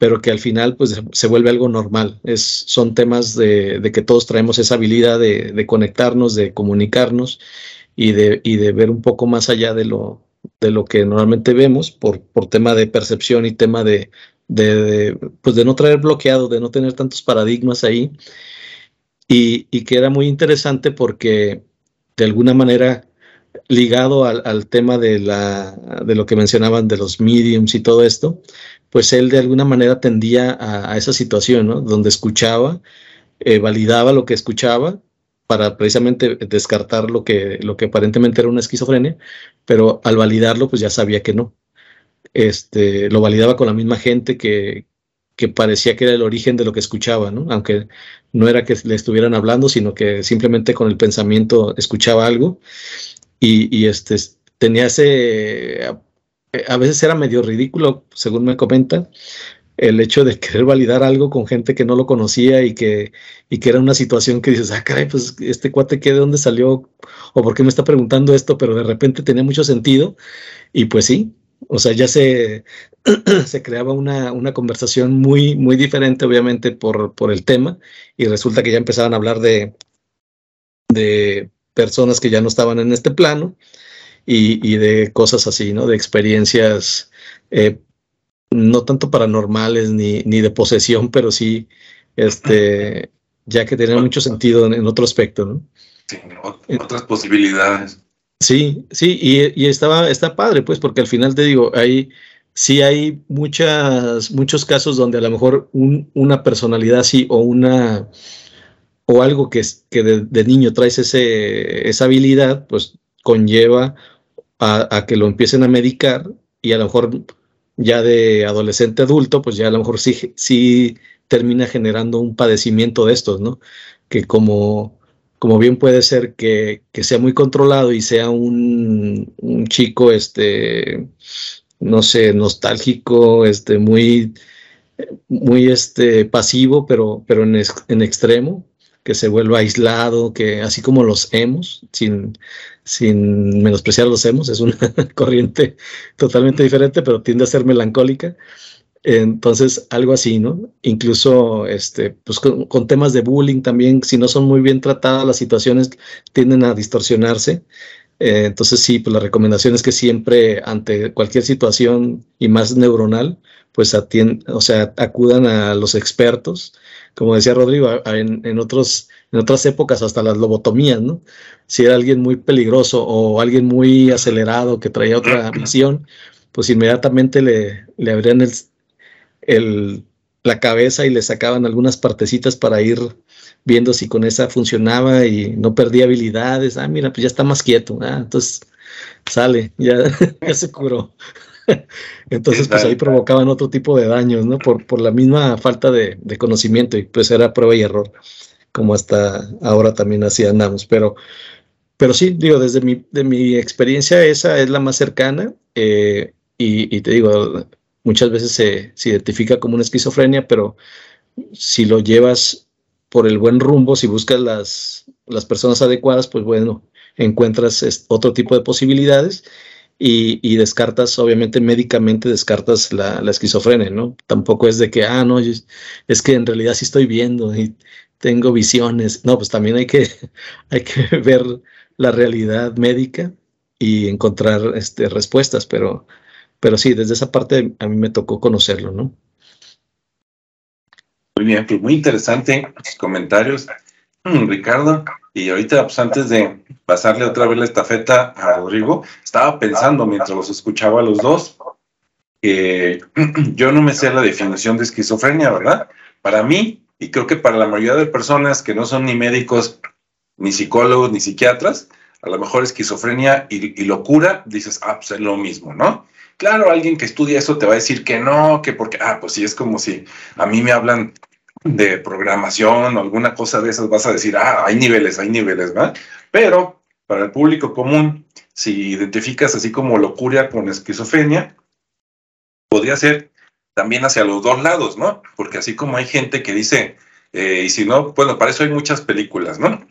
Speaker 2: pero que al final pues se vuelve algo normal. Es, son temas de, que todos traemos esa habilidad de, conectarnos, de comunicarnos y de, y de, ver un poco más allá de lo, de lo que normalmente vemos por, por tema de percepción y tema de, pues de no traer bloqueado, de no tener tantos paradigmas ahí. Y, y que era muy interesante porque de alguna manera ligado al, al, tema de, la, de lo que mencionaban de los mediums y todo esto, pues él de alguna manera tendía a, esa situación, ¿no? Donde escuchaba, eh, validaba lo que escuchaba para precisamente descartar lo que, lo que aparentemente era una esquizofrenia, pero al validarlo, pues ya sabía que no. Este, lo validaba con la misma gente que, que parecía que era el origen de lo que escuchaba, ¿no? Aunque no era que le estuvieran hablando, sino que simplemente con el pensamiento escuchaba algo y, y este, tenía ese a veces era medio ridículo, según me comentan, el hecho de querer validar algo con gente que no lo conocía y que, y que era una situación que dices, ah, caray, pues este cuate, ¿qué de dónde salió? ¿O por qué me está preguntando esto? Pero de repente tenía mucho sentido y pues sí, o sea, ya se, se creaba una, una, conversación muy, muy diferente, obviamente, por, por el tema y resulta que ya empezaban a hablar de, de personas que ya no estaban en este plano y, de cosas así, ¿no? De experiencias eh, no tanto paranormales ni, ni, de posesión, pero sí, este, ya que tienen mucho sentido en, otro aspecto, ¿no?
Speaker 1: Sí, otras posibilidades.
Speaker 2: Sí, sí, y, y, estaba, está padre, pues, porque al final te digo, hay, sí hay muchas, muchos casos donde a lo mejor una personalidad así o una o algo que, que de, de, niño traes ese, esa habilidad, pues conlleva a, que lo empiecen a medicar y a lo mejor ya de adolescente adulto, pues ya a lo mejor sí, sí termina generando un padecimiento de estos, ¿no? Que como, como bien puede ser que, que sea muy controlado y sea un, un, chico, este, no sé, nostálgico, este, muy, muy este, pasivo, pero, pero en, en extremo, que se vuelva aislado, que así como los hemos, sin, sin menospreciar los hemos, es una corriente totalmente diferente, pero tiende a ser melancólica. Entonces, algo así, ¿no? Incluso este, pues con, temas de bullying también, si no son muy bien tratadas las situaciones, tienden a distorsionarse. Eh, entonces sí, pues la recomendación es que siempre ante cualquier situación y más neuronal, pues o sea, acudan a los expertos. Como decía Rodrigo, en, otros, en otras épocas hasta las lobotomías, ¿no? Si era alguien muy peligroso o alguien muy acelerado que traía otra visión, pues inmediatamente le, le abrían el, la cabeza y le sacaban algunas partecitas para ir viendo si con esa funcionaba y no perdía habilidades. Ah, mira, pues ya está más quieto. Ah, entonces sale, ya, ya se curó. Entonces, pues ahí provocaban otro tipo de daños, ¿no? Por, por la misma falta de, de, conocimiento y pues era prueba y error, como hasta ahora también así andamos. Pero, pero sí, digo, desde mi, de mi experiencia esa es la más cercana eh, y, y, te digo, muchas veces se, se identifica como una esquizofrenia, pero si lo llevas por el buen rumbo, si buscas las, las personas adecuadas, pues bueno, encuentras otro tipo de posibilidades y, y descartas, obviamente médicamente descartas la, esquizofrenia, ¿no? Tampoco es de que, ah, no, es que en realidad sí estoy viendo y tengo visiones. No, pues también hay que, hay que ver la realidad médica y encontrar este, respuestas, pero, pero sí, desde esa parte a mí me tocó conocerlo, ¿no?
Speaker 1: Muy bien, pues muy interesante sus comentarios, Ricardo. Y ahorita, pues antes de pasarle otra vez la estafeta a Rodrigo, estaba pensando mientras los escuchaba a los dos, que yo no me sé la definición de esquizofrenia, ¿verdad? Para mí, y creo que para la mayoría de personas que no son ni médicos, ni psicólogos, ni psiquiatras, a lo mejor esquizofrenia y, locura, dices, ah, pues es lo mismo, ¿no? Claro, alguien que estudia eso te va a decir que no, que porque, ah, pues sí, es como si a mí me hablan de programación o alguna cosa de esas, vas a decir, ah, hay niveles, hay niveles, ¿verdad? Pero para el público común, si identificas así como locura con esquizofrenia, podría ser también hacia los dos lados, ¿no? Porque así como hay gente que dice, eh, y si no, bueno, para eso hay muchas películas, ¿no?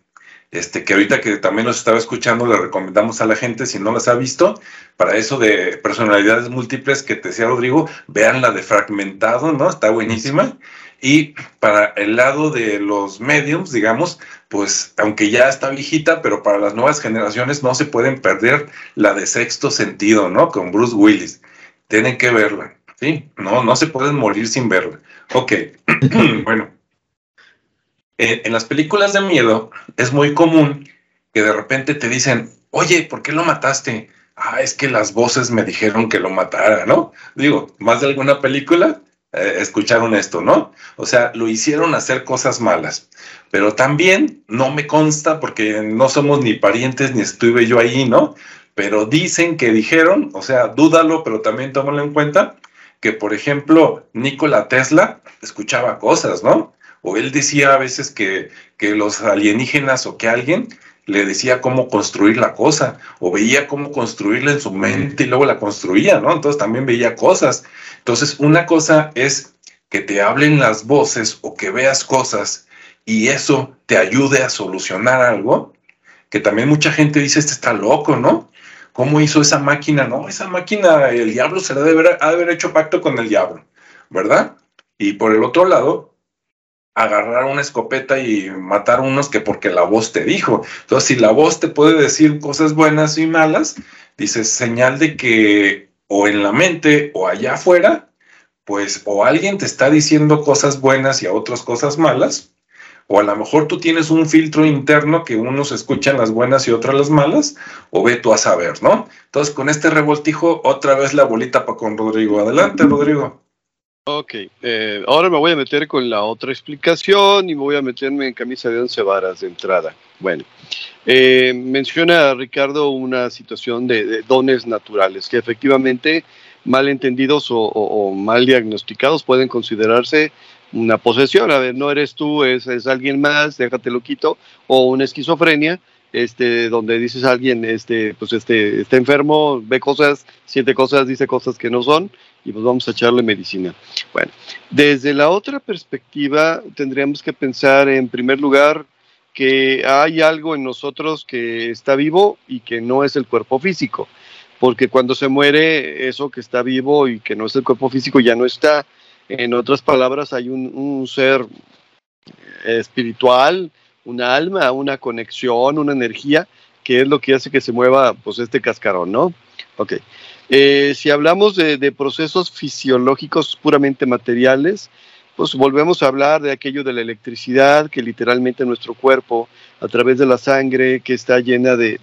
Speaker 1: Este, que ahorita que también los estaba escuchando, le recomendamos a la gente, si no las ha visto, para eso de personalidades múltiples que te decía Rodrigo, vean la de fragmentado, ¿no? Está buenísima. Y para el lado de los mediums, digamos, pues aunque ya está viejita, pero para las nuevas generaciones no se pueden perder la de sexto sentido, ¿no? Con Bruce Willis. Tienen que verla, ¿sí? No, no se pueden morir sin verla. Ok, bueno. En las películas de miedo es muy común que de repente te dicen, oye, ¿por qué lo mataste? Ah, es que las voces me dijeron que lo matara, ¿no? Digo, más de alguna película eh, escucharon esto, ¿no? O sea, lo hicieron hacer cosas malas. Pero también no me consta porque no somos ni parientes ni estuve yo ahí, ¿no? Pero dicen que dijeron, o sea, dúdalo, pero también tómalo en cuenta, que por ejemplo, Nikola Tesla escuchaba cosas, ¿no? O él decía a veces que, que los alienígenas o que alguien le decía cómo construir la cosa, o veía cómo construirla en su mente y luego la construía, ¿no? Entonces también veía cosas. Entonces, una cosa es que te hablen las voces o que veas cosas y eso te ayude a solucionar algo, que también mucha gente dice, este está loco, ¿no? ¿Cómo hizo esa máquina? No, esa máquina, el diablo se la debe haber, haber hecho pacto con el diablo, ¿verdad? Y por el otro lado, agarrar una escopeta y matar unos que porque la voz te dijo. Entonces, si la voz te puede decir cosas buenas y malas, dices señal de que o en la mente o allá afuera, pues o alguien te está diciendo cosas buenas y a otras cosas malas, o a lo mejor tú tienes un filtro interno que unos escuchan las buenas y otras las malas, o ve tú a saber, ¿no? Entonces, con este revoltijo, otra vez la bolita para con Rodrigo. Adelante, Rodrigo.
Speaker 3: Ok, eh, ahora me voy a meter con la otra explicación y voy a meterme en camisa de once varas de entrada. Bueno, eh, menciona Ricardo una situación de, dones naturales que efectivamente mal entendidos o, mal diagnosticados pueden considerarse una posesión. A ver, no eres tú, es, es alguien más, déjate lo quito, o una esquizofrenia, este, donde dices a alguien, este, pues este, está enfermo, ve cosas, siente cosas, dice cosas que no son, y pues vamos a echarle medicina. Bueno, desde la otra perspectiva tendríamos que pensar en primer lugar que hay algo en nosotros que está vivo y que no es el cuerpo físico, porque cuando se muere eso que está vivo y que no es el cuerpo físico ya no está. En otras palabras, hay un, un ser espiritual, una alma, una conexión, una energía que es lo que hace que se mueva pues este cascarón, ¿no? Ok. Eh, si hablamos de, procesos fisiológicos puramente materiales, pues volvemos a hablar de aquello de la electricidad, que literalmente nuestro cuerpo, a través de la sangre, que está llena de,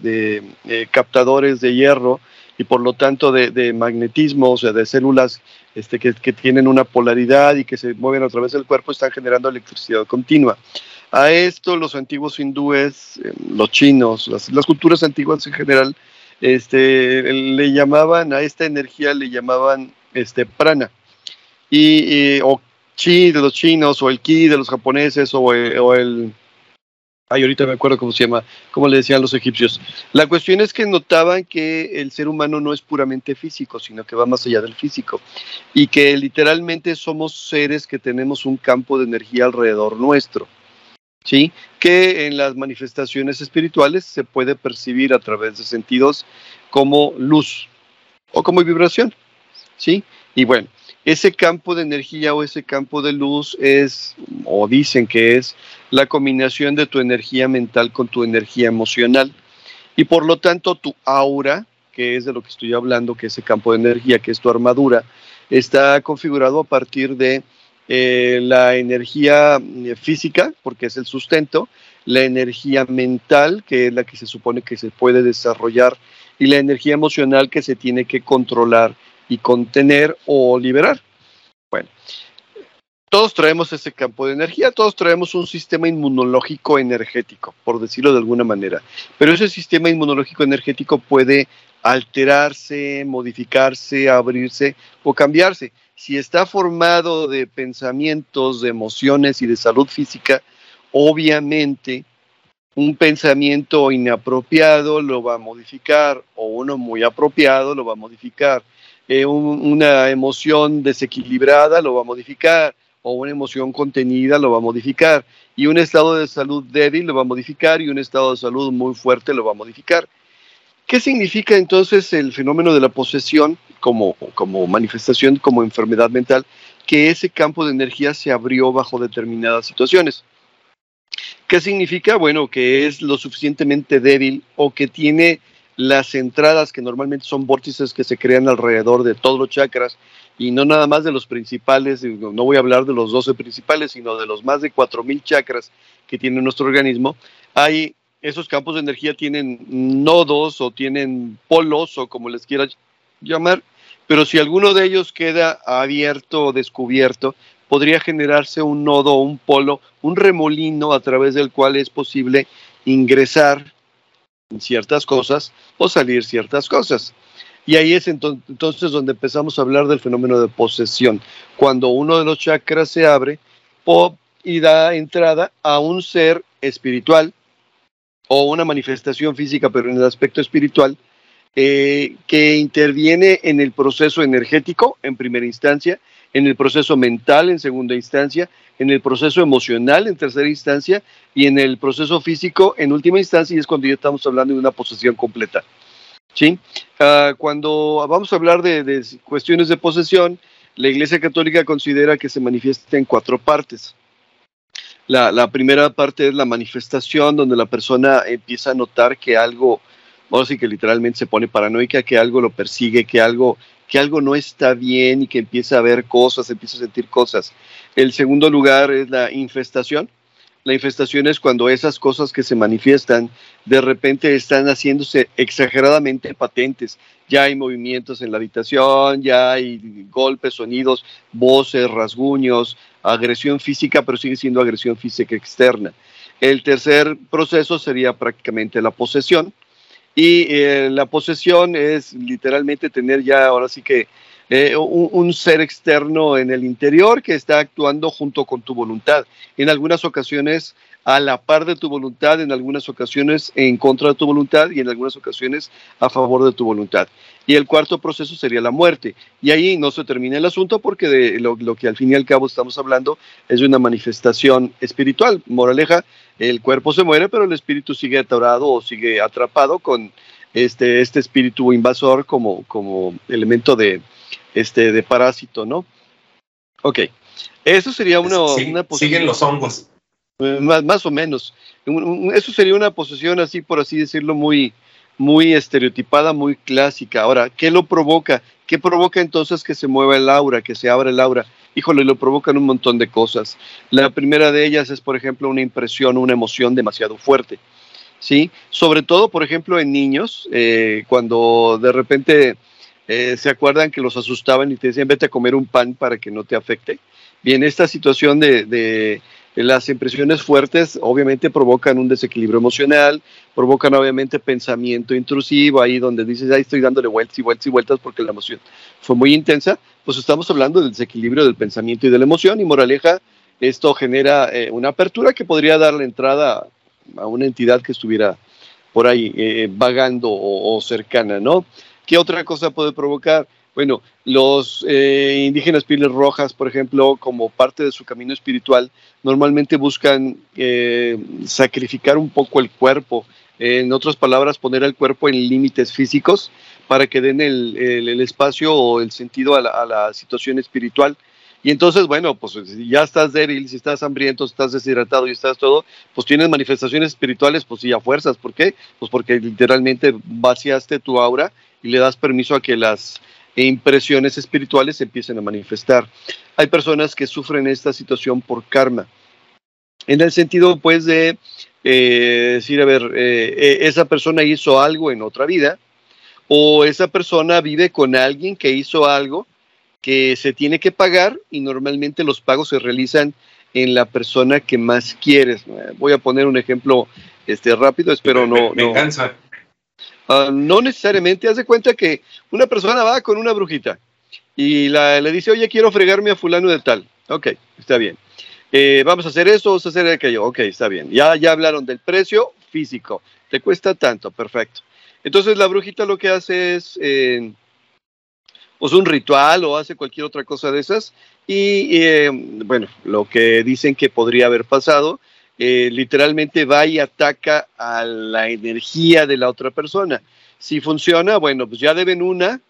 Speaker 3: eh, captadores de hierro y por lo tanto de, magnetismo, o sea, de células este, que, tienen una polaridad y que se mueven a través del cuerpo, están generando electricidad continua. A esto los antiguos hindúes, eh, los chinos, las, las culturas antiguas en general, este, le llamaban a esta energía, le llamaban este, prana. Y, o chi de los chinos, o el ki de los japoneses, o, o el... Ay, ahorita me acuerdo cómo se llama, cómo le decían los egipcios. La cuestión es que notaban que el ser humano no es puramente físico, sino que va más allá del físico. Y que literalmente somos seres que tenemos un campo de energía alrededor nuestro. ¿Sí? que en las manifestaciones espirituales se puede percibir a través de sentidos como luz o como vibración. ¿sí? Y bueno, ese campo de energía o ese campo de luz es, o dicen que es, la combinación de tu energía mental con tu energía emocional. Y por lo tanto, tu aura, que es de lo que estoy hablando, que ese campo de energía, que es tu armadura, está configurado a partir de eh, la energía eh, física, porque es el sustento, la energía mental, que es la que se supone que se puede desarrollar, y la energía emocional que se tiene que controlar y contener o liberar. Bueno, todos traemos ese campo de energía, todos traemos un sistema inmunológico energético, por decirlo de alguna manera, pero ese sistema inmunológico energético puede alterarse, modificarse, abrirse o cambiarse si está formado de pensamientos, de emociones y de salud física, obviamente un pensamiento inapropiado lo va a modificar o uno muy apropiado lo va a modificar. Eh, una emoción desequilibrada lo va a modificar o una emoción contenida lo va a modificar y un estado de salud débil lo va a modificar y un estado de salud muy fuerte lo va a modificar. ¿Qué significa entonces el fenómeno de la posesión como, como manifestación, como enfermedad mental? Que ese campo de energía se abrió bajo determinadas situaciones. ¿Qué significa? Bueno, que es lo suficientemente débil o que tiene las entradas que normalmente son vórtices que se crean alrededor de todos los chakras y no nada más de los principales, no voy a hablar de los 12 principales, sino de los más de 4.000 chakras que tiene nuestro organismo, hay esos campos de energía tienen nodos o tienen polos o como les quieras llamar, pero si alguno de ellos queda abierto o descubierto, podría generarse un nodo o un polo, un remolino a través del cual es posible ingresar ciertas cosas o salir ciertas cosas. Y ahí es entonces donde empezamos a hablar del fenómeno de posesión, cuando uno de los chakras se abre y da entrada a un ser espiritual o una manifestación física, pero en el aspecto espiritual, eh, que interviene en el proceso energético en primera instancia, en el proceso mental en segunda instancia, en el proceso emocional en tercera instancia y en el proceso físico en última instancia y es cuando ya estamos hablando de una posesión completa. ¿Sí? Ah, cuando vamos a hablar de, de cuestiones de posesión, la Iglesia Católica considera que se manifiesta en cuatro partes. La, primera parte es la manifestación, donde la persona empieza a notar que algo, vamos a decir que literalmente se pone paranoica, que algo lo persigue, que algo, que algo no está bien y que empieza a ver cosas, empieza a sentir cosas. El segundo lugar es la infestación, la infestación es cuando esas cosas que se manifiestan de repente están haciéndose exageradamente patentes. Ya hay movimientos en la habitación, ya hay golpes, sonidos, voces, rasguños, agresión física, pero sigue siendo agresión física externa. El tercer proceso sería prácticamente la posesión. Y eh, la posesión es literalmente tener ya ahora sí que eh, un, ser externo en el interior que está actuando junto con tu voluntad. En algunas ocasiones a la par de tu voluntad, en algunas ocasiones en contra de tu voluntad y en algunas ocasiones a favor de tu voluntad. Y el cuarto proceso sería la muerte. Y ahí no se termina el asunto porque de lo, que al fin y al cabo estamos hablando es de una manifestación espiritual. Moraleja, el cuerpo se muere, pero el espíritu sigue atorado o sigue atrapado con este, este espíritu invasor como, como elemento de, este, de parásito, ¿no? Ok, eso sería una,
Speaker 1: posibilidad. Siguen los hongos.
Speaker 3: Eh, más, más o menos. Eso sería una posesión así, por así decirlo, muy, muy estereotipada, muy clásica. Ahora, ¿qué lo provoca? ¿Qué provoca entonces que se mueva el aura, que se abra el aura? Híjole, lo provocan un montón de cosas. La primera de ellas es, por ejemplo, una impresión, una emoción demasiado fuerte. ¿Sí? Sobre todo, por ejemplo, en niños, eh, cuando de repente eh, se acuerdan que los asustaban y te decían, vete a comer un pan para que no te afecte. Bien, esta situación de las impresiones fuertes obviamente provocan un desequilibrio emocional, provocan obviamente pensamiento intrusivo, ahí donde dices, ahí estoy dándole vueltas y vueltas y vueltas porque la emoción fue muy intensa, pues estamos hablando del desequilibrio del pensamiento y de la emoción y moraleja, esto genera eh, una apertura que podría darle entrada a una entidad que estuviera por ahí eh, vagando o, o cercana, ¿no? ¿Qué otra cosa puede provocar? Bueno, los eh, indígenas pieles rojas, por ejemplo, como parte de su camino espiritual, normalmente buscan eh, sacrificar un poco el cuerpo, en otras palabras, poner el cuerpo en límites físicos para que den el, espacio o el sentido a la, situación espiritual. Y entonces, bueno, pues ya estás débil, si estás hambriento, si estás deshidratado y estás todo, pues tienes manifestaciones espirituales, pues sí, a fuerzas. ¿Por qué? Pues porque literalmente vaciaste tu aura y le das permiso a que las e impresiones espirituales se empiecen a manifestar. Hay personas que sufren esta situación por karma, en el sentido pues de eh, decir, a ver, eh, eh, esa persona hizo algo en otra vida, o esa persona vive con alguien que hizo algo que se tiene que pagar y normalmente los pagos se realizan en la persona que más quieres. Voy a poner un ejemplo este, rápido, espero no...
Speaker 1: Me, cansa.
Speaker 3: Ah, no necesariamente, haz de cuenta que una persona va con una brujita y le dice, oye, quiero fregarme a fulano de tal. Ok, está bien. Eh, vamos a hacer eso, vamos a hacer aquello. Ok, está bien. Ya, ya hablaron del precio físico. Te cuesta tanto, perfecto. Entonces la brujita lo que hace es eh, pues un ritual o hace cualquier otra cosa de esas. Y eh, bueno, lo que dicen que podría haber pasado eh, literalmente va y ataca a la energía de la otra persona. Si funciona, bueno, pues ya deben una,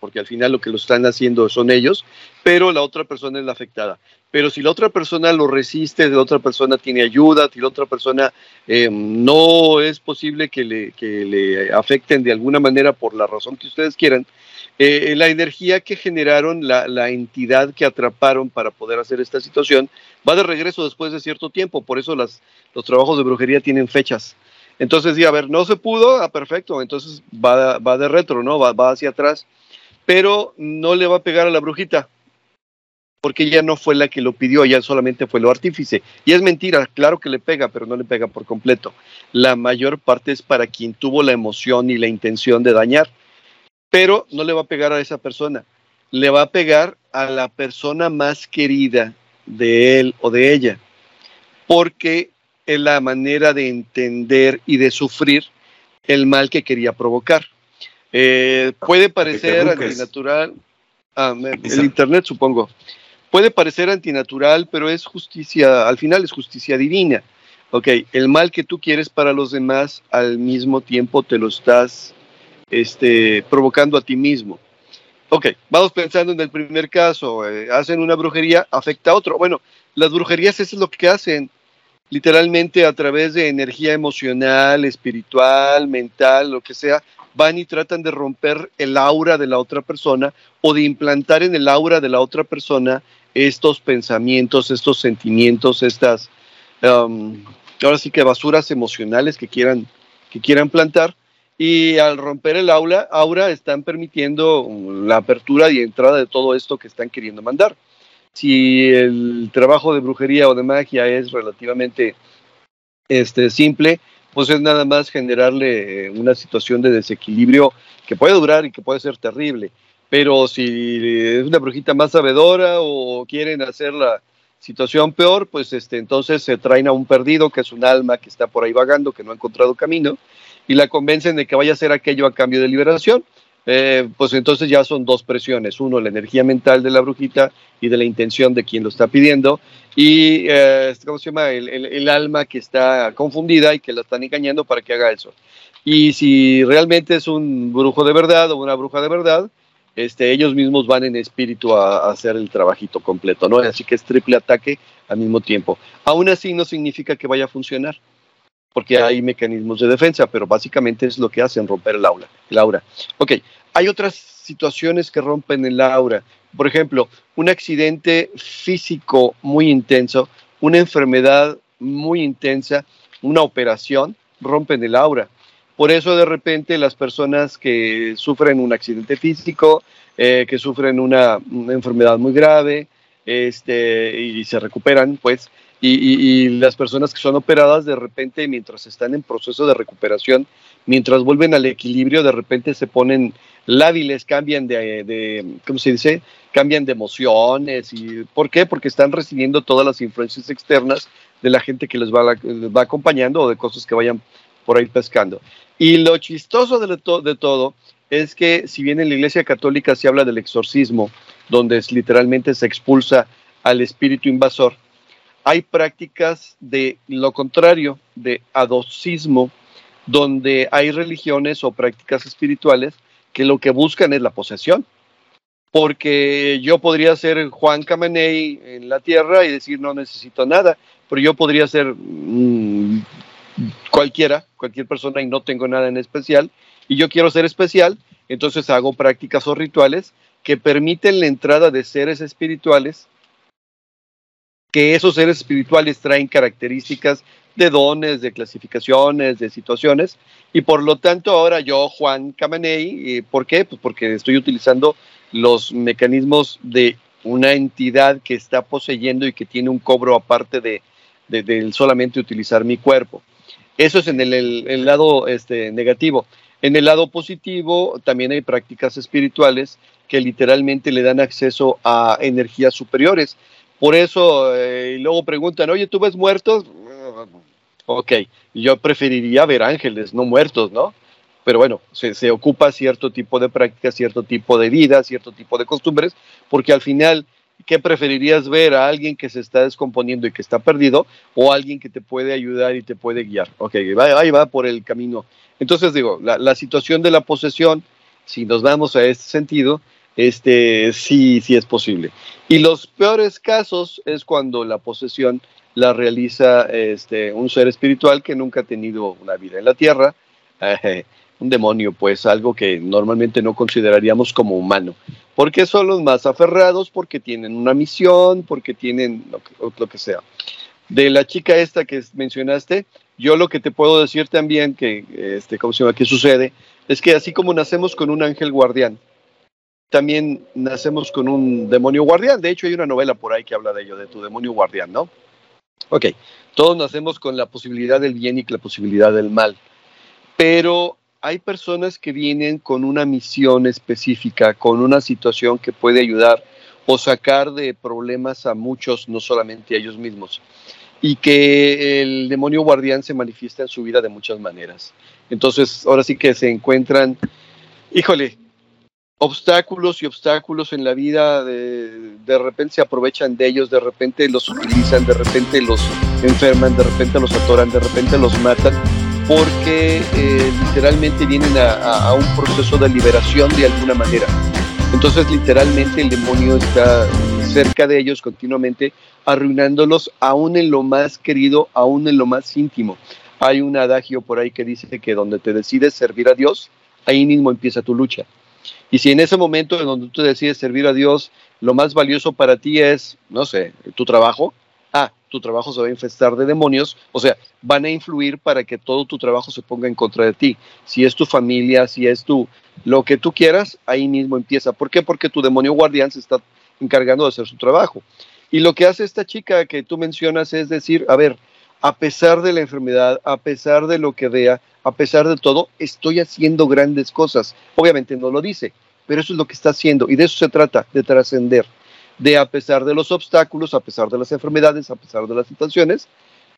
Speaker 3: porque al final lo que lo están haciendo son ellos, pero la otra persona es la afectada. Pero si la otra persona lo resiste, si la otra persona tiene ayuda, si la otra persona eh, no es posible que le, que le afecten de alguna manera por la razón que ustedes quieran, eh, la energía que generaron, la, entidad que atraparon para poder hacer esta situación, va de regreso después de cierto tiempo. Por eso las, los trabajos de brujería tienen fechas. Entonces, sí, a ver, no se pudo, ah, perfecto, entonces va, va de retro, ¿no? Va, va hacia atrás, pero no le va a pegar a la brujita, porque ella no fue la que lo pidió, ella solamente fue lo artífice. Y es mentira, claro que le pega, pero no le pega por completo. La mayor parte es para quien tuvo la emoción y la intención de dañar pero no le va a pegar a esa persona, le va a pegar a la persona más querida de él o de ella, porque es la manera de entender y de sufrir el mal que quería provocar. Eh, puede parecer antinatural, ah, el Internet supongo, puede parecer antinatural, pero es justicia, al final es justicia divina. Ok, el mal que tú quieres para los demás, al mismo tiempo te lo estás este, provocando a ti mismo. Ok, vamos pensando en el primer caso, eh, hacen una brujería, afecta a otro. Bueno, las brujerías eso es lo que hacen, literalmente a través de energía emocional, espiritual, mental, lo que sea, van y tratan de romper el aura de la otra persona o de implantar en el aura de la otra persona estos pensamientos, estos sentimientos, estas, ahora sí que basuras emocionales que quieran, que quieran plantar y al romper el aula, aura están permitiendo la apertura y entrada de todo esto que están queriendo mandar. Si el trabajo de brujería o de magia es relativamente este, simple, pues es nada más generarle eh, una situación de desequilibrio que puede durar y que puede ser terrible. Pero si es una brujita más sabedora o quieren hacer la situación peor, pues este, entonces se traen a un perdido, que es un alma que está por ahí vagando, que no ha encontrado camino, y la convencen de que vaya a hacer aquello a cambio de liberación, eh, pues entonces ya son dos presiones. Uno, la energía mental de la brujita y de la intención de quien lo está pidiendo. Y, eh, ¿cómo se llama? El, alma que está confundida y que la están engañando para que haga eso. Y si realmente es un brujo de verdad o una bruja de verdad, este, ellos mismos van en espíritu a, hacer el trabajito completo, ¿no? Así que es triple ataque al mismo tiempo. Aún así no significa que vaya a funcionar, porque hay mecanismos de defensa, pero básicamente es lo que hacen romper el aura. El aura. Ok, hay otras situaciones que rompen el aura. Por ejemplo, un accidente físico muy intenso, una enfermedad muy intensa, una operación, rompen el aura. Por eso de repente las personas que sufren un accidente físico, eh, que sufren una, enfermedad muy grave este, y se recuperan, pues, y, las personas que son operadas de repente mientras están en proceso de recuperación, mientras vuelven al equilibrio, de repente se ponen lábiles, cambian de, ¿cómo se dice? Cambian de emociones. Y, ¿Por qué? Porque están recibiendo todas las influencias externas de la gente que les va, va acompañando o de cosas que vayan por ahí pescando. Y lo chistoso de, de todo es que si bien en la Iglesia Católica se habla del exorcismo, donde literalmente se expulsa al espíritu invasor, hay prácticas de lo contrario, de adocismo, donde hay religiones o prácticas espirituales que lo que buscan es la posesión. Porque yo podría ser Juan Camaney en la tierra y decir no necesito nada, pero yo podría ser mm, cualquiera, cualquier persona y no tengo nada en especial, y yo quiero ser especial, entonces hago prácticas o rituales que permiten la entrada de seres espirituales, que esos seres espirituales traen características de dones, de clasificaciones, de situaciones, y por lo tanto ahora yo, Juan Camaney, ¿por qué? Pues porque estoy utilizando los mecanismos de una entidad que está poseyendo y que tiene un cobro aparte de, de solamente utilizar mi cuerpo. Eso es en el, lado este, negativo. En el lado positivo también hay prácticas espirituales que literalmente le dan acceso a energías superiores. Por eso, eh, luego preguntan, oye, ¿tú ves muertos? Ok, yo preferiría ver ángeles, no muertos, ¿no? Pero bueno, se, se ocupa cierto tipo de prácticas, cierto tipo de vida, cierto tipo de costumbres, porque al final ¿qué preferirías ver a alguien que se está descomponiendo y que está perdido o alguien que te puede ayudar y te puede guiar? Ok, ahí va por el camino. Entonces digo, la, situación de la posesión, si nos vamos a este sentido, este, sí, sí es posible. Y los peores casos es cuando la posesión la realiza este, un ser espiritual que nunca ha tenido una vida en la tierra, eh, un demonio, pues algo que normalmente no consideraríamos como humano porque son los más aferrados, porque tienen una misión, porque tienen lo que, sea. De la chica esta que mencionaste, yo lo que te puedo decir también que, este, ¿cómo se llama? que sucede, es que así como nacemos con un ángel guardián, también nacemos con un demonio guardián. De hecho, hay una novela por ahí que habla de ello, de tu demonio guardián, ¿no? Ok, todos nacemos con la posibilidad del bien y la posibilidad del mal. Pero hay personas que vienen con una misión específica, con una situación que puede ayudar o sacar de problemas a muchos, no solamente a ellos mismos. Y que el demonio guardián se manifiesta en su vida de muchas maneras. Entonces, ahora sí que se encuentran, híjole, obstáculos y obstáculos en la vida, de, de, repente se aprovechan de ellos, de repente los utilizan, de repente los enferman, de repente los atoran, de repente los matan porque eh, literalmente vienen a, un proceso de liberación de alguna manera. Entonces literalmente el demonio está cerca de ellos continuamente, arruinándolos aún en lo más querido, aún en lo más íntimo. Hay un adagio por ahí que dice que donde te decides servir a Dios, ahí mismo empieza tu lucha. Y si en ese momento en donde tú decides servir a Dios, lo más valioso para ti es, no sé, tu trabajo, ah, tu trabajo se va a infestar de demonios, o sea, van a influir para que todo tu trabajo se ponga en contra de ti. Si es tu familia, si es tu, lo que tú quieras, ahí mismo empieza. ¿Por qué? Porque tu demonio guardián se está encargando de hacer su trabajo. Y lo que hace esta chica que tú mencionas es decir, a ver, a pesar de la enfermedad, a pesar de lo que vea, a pesar de todo, estoy haciendo grandes cosas. Obviamente no lo dice, pero eso es lo que está haciendo y de eso se trata, de trascender de a pesar de los obstáculos, a pesar de las enfermedades, a pesar de las situaciones,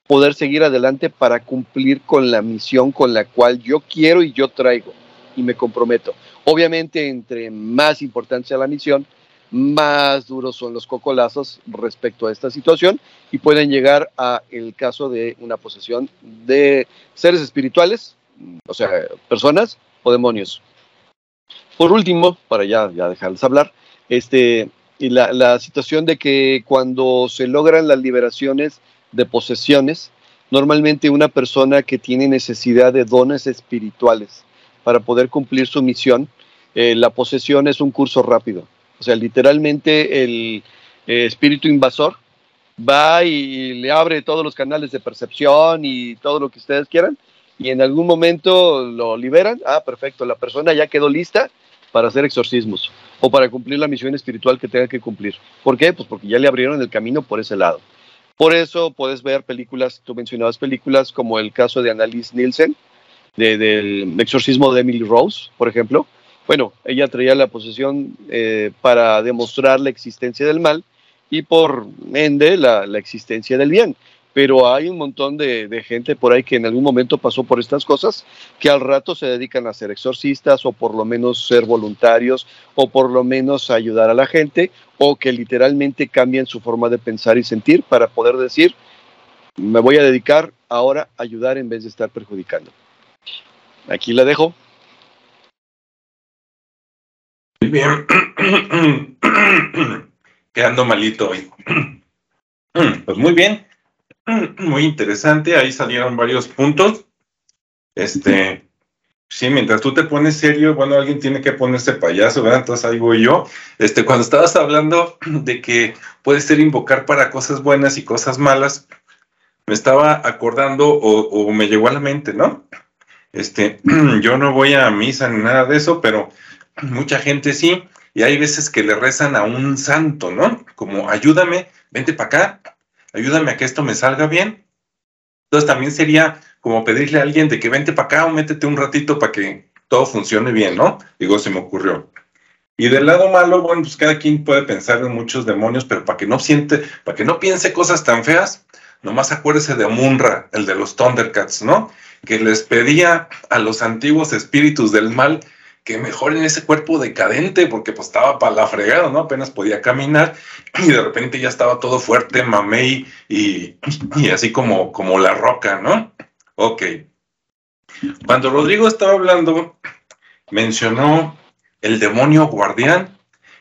Speaker 3: poder seguir adelante para cumplir con la misión con la cual yo quiero y yo traigo y me comprometo. Obviamente, entre más importancia la misión, más duros son los cocolazos respecto a esta situación y pueden llegar a el caso de una posesión de seres espirituales, o sea, personas o demonios. Por último, para ya, ya dejarles hablar, este, y la, la situación de que cuando se logran las liberaciones de posesiones, normalmente una persona que tiene necesidad de dones espirituales para poder cumplir su misión, eh, la posesión es un curso rápido. O sea, literalmente el eh, espíritu invasor va y le abre todos los canales de percepción y todo lo que ustedes quieran, y en algún momento lo liberan. Ah, perfecto, la persona ya quedó lista para hacer exorcismos o para cumplir la misión espiritual que tenga que cumplir. ¿Por qué? Pues porque ya le abrieron el camino por ese lado. Por eso puedes ver películas, tú mencionabas películas como el caso de Annalise Nielsen, del exorcismo de Emily Rose, por ejemplo. Bueno, ella traía la posesión eh, para demostrar la existencia del mal y por ende la, la existencia del bien pero hay un montón de, gente por ahí que en algún momento pasó por estas cosas, que al rato se dedican a ser exorcistas o por lo menos ser voluntarios o por lo menos ayudar a la gente o que literalmente cambian su forma de pensar y sentir para poder decir, me voy a dedicar ahora a ayudar en vez de estar perjudicando. Aquí la dejo.
Speaker 1: Muy bien. Quedando malito hoy. Pues muy bien. Muy interesante, ahí salieron varios puntos. Este, sí, mientras tú te pones serio, bueno, alguien tiene que ponerse payaso, ¿verdad? Entonces ahí voy yo. Este, cuando estabas hablando de que puede ser invocar para cosas buenas y cosas malas, me estaba acordando o, o me llegó a la mente, ¿no? Este, yo no voy a misa ni nada de eso, pero mucha gente sí, y hay veces que le rezan a un santo, ¿no? Como ayúdame, vente para acá, ayúdame a que esto me salga bien. Entonces también sería como pedirle a alguien de que vente para acá o métete un ratito para que todo funcione bien, ¿no? Digo, se me ocurrió. Y del lado malo, bueno, pues cada quien puede pensar en muchos demonios, pero para que no siente, para que no piense cosas tan feas, nomás acuérdese de Munra, el de los Thundercats, ¿no? Que les pedía a los antiguos espíritus del mal que mejoren ese cuerpo decadente, porque pues estaba para la fregada, ¿no? Apenas podía caminar y de repente ya estaba todo fuerte, mamey y, y así como, como la roca, ¿no? Ok. Cuando Rodrigo estaba hablando, mencionó el demonio guardián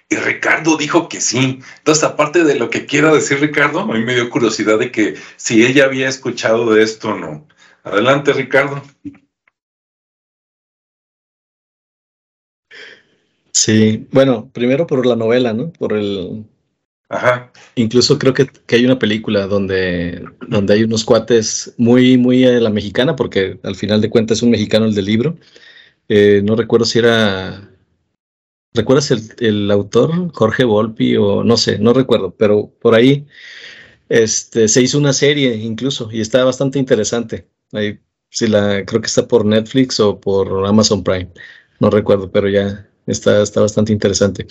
Speaker 1: y Ricardo dijo que sí. Entonces, aparte de lo que quiera decir Ricardo, a mí me dio curiosidad de que si ella había escuchado de esto o no. Adelante, Ricardo.
Speaker 2: Sí, bueno, primero por la novela, ¿no? Por el...
Speaker 1: Ajá.
Speaker 2: Incluso creo que, que hay una película donde, donde hay unos cuates muy, muy a la mexicana, porque al final de cuentas es un mexicano el del libro. Eh, no recuerdo si era... ¿Recuerdas el, el, autor? Jorge Volpi o no sé, no recuerdo, pero por ahí este, se hizo una serie incluso y está bastante interesante. Ahí, si la, creo que está por Netflix o por Amazon Prime, no recuerdo, pero ya, Está, está bastante interesante.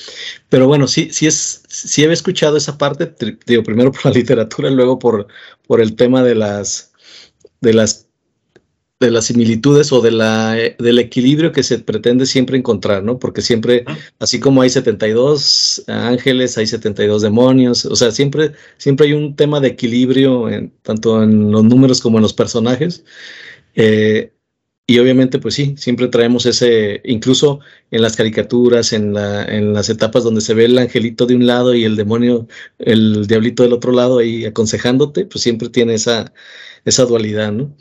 Speaker 2: Pero bueno, sí, sí, es, sí había escuchado esa parte, digo, primero por la literatura, luego por, por el tema de las, de las de las similitudes o de la, del equilibrio que se pretende siempre encontrar, ¿no? Porque siempre, así como hay 72 ángeles, hay 72 demonios, o sea, siempre, siempre hay un tema de equilibrio, en, tanto en los números como en los personajes. Eh, y obviamente, pues sí, siempre traemos ese, incluso en las caricaturas, en, la, en las etapas donde se ve el angelito de un lado y el demonio, el diablito del otro lado ahí aconsejándote, pues siempre tiene esa, dualidad, ¿no?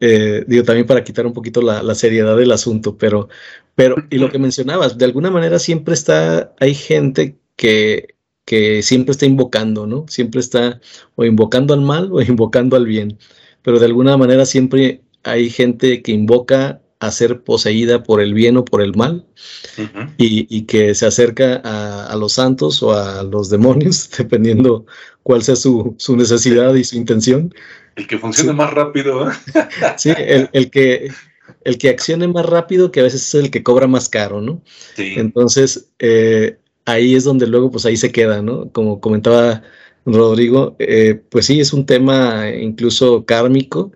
Speaker 2: Eh, digo, también para quitar un poquito la, la, seriedad del asunto, pero, pero, y lo que mencionabas, de alguna manera siempre está, hay gente que, que siempre está invocando, ¿no? Siempre está o invocando al mal o invocando al bien, pero de alguna manera siempre hay gente que invoca a ser poseída por el bien o por el mal y, que se acerca a, los santos o a los demonios, dependiendo cuál sea su, necesidad y su intención.
Speaker 1: El que funcione más rápido. ¿eh?
Speaker 2: sí, el, que, el que accione más rápido, que a veces es el que cobra más caro, ¿no? Sí. Entonces, eh, ahí es donde luego, pues ahí se queda, ¿no? Como comentaba Rodrigo, eh, pues sí, es un tema incluso kármico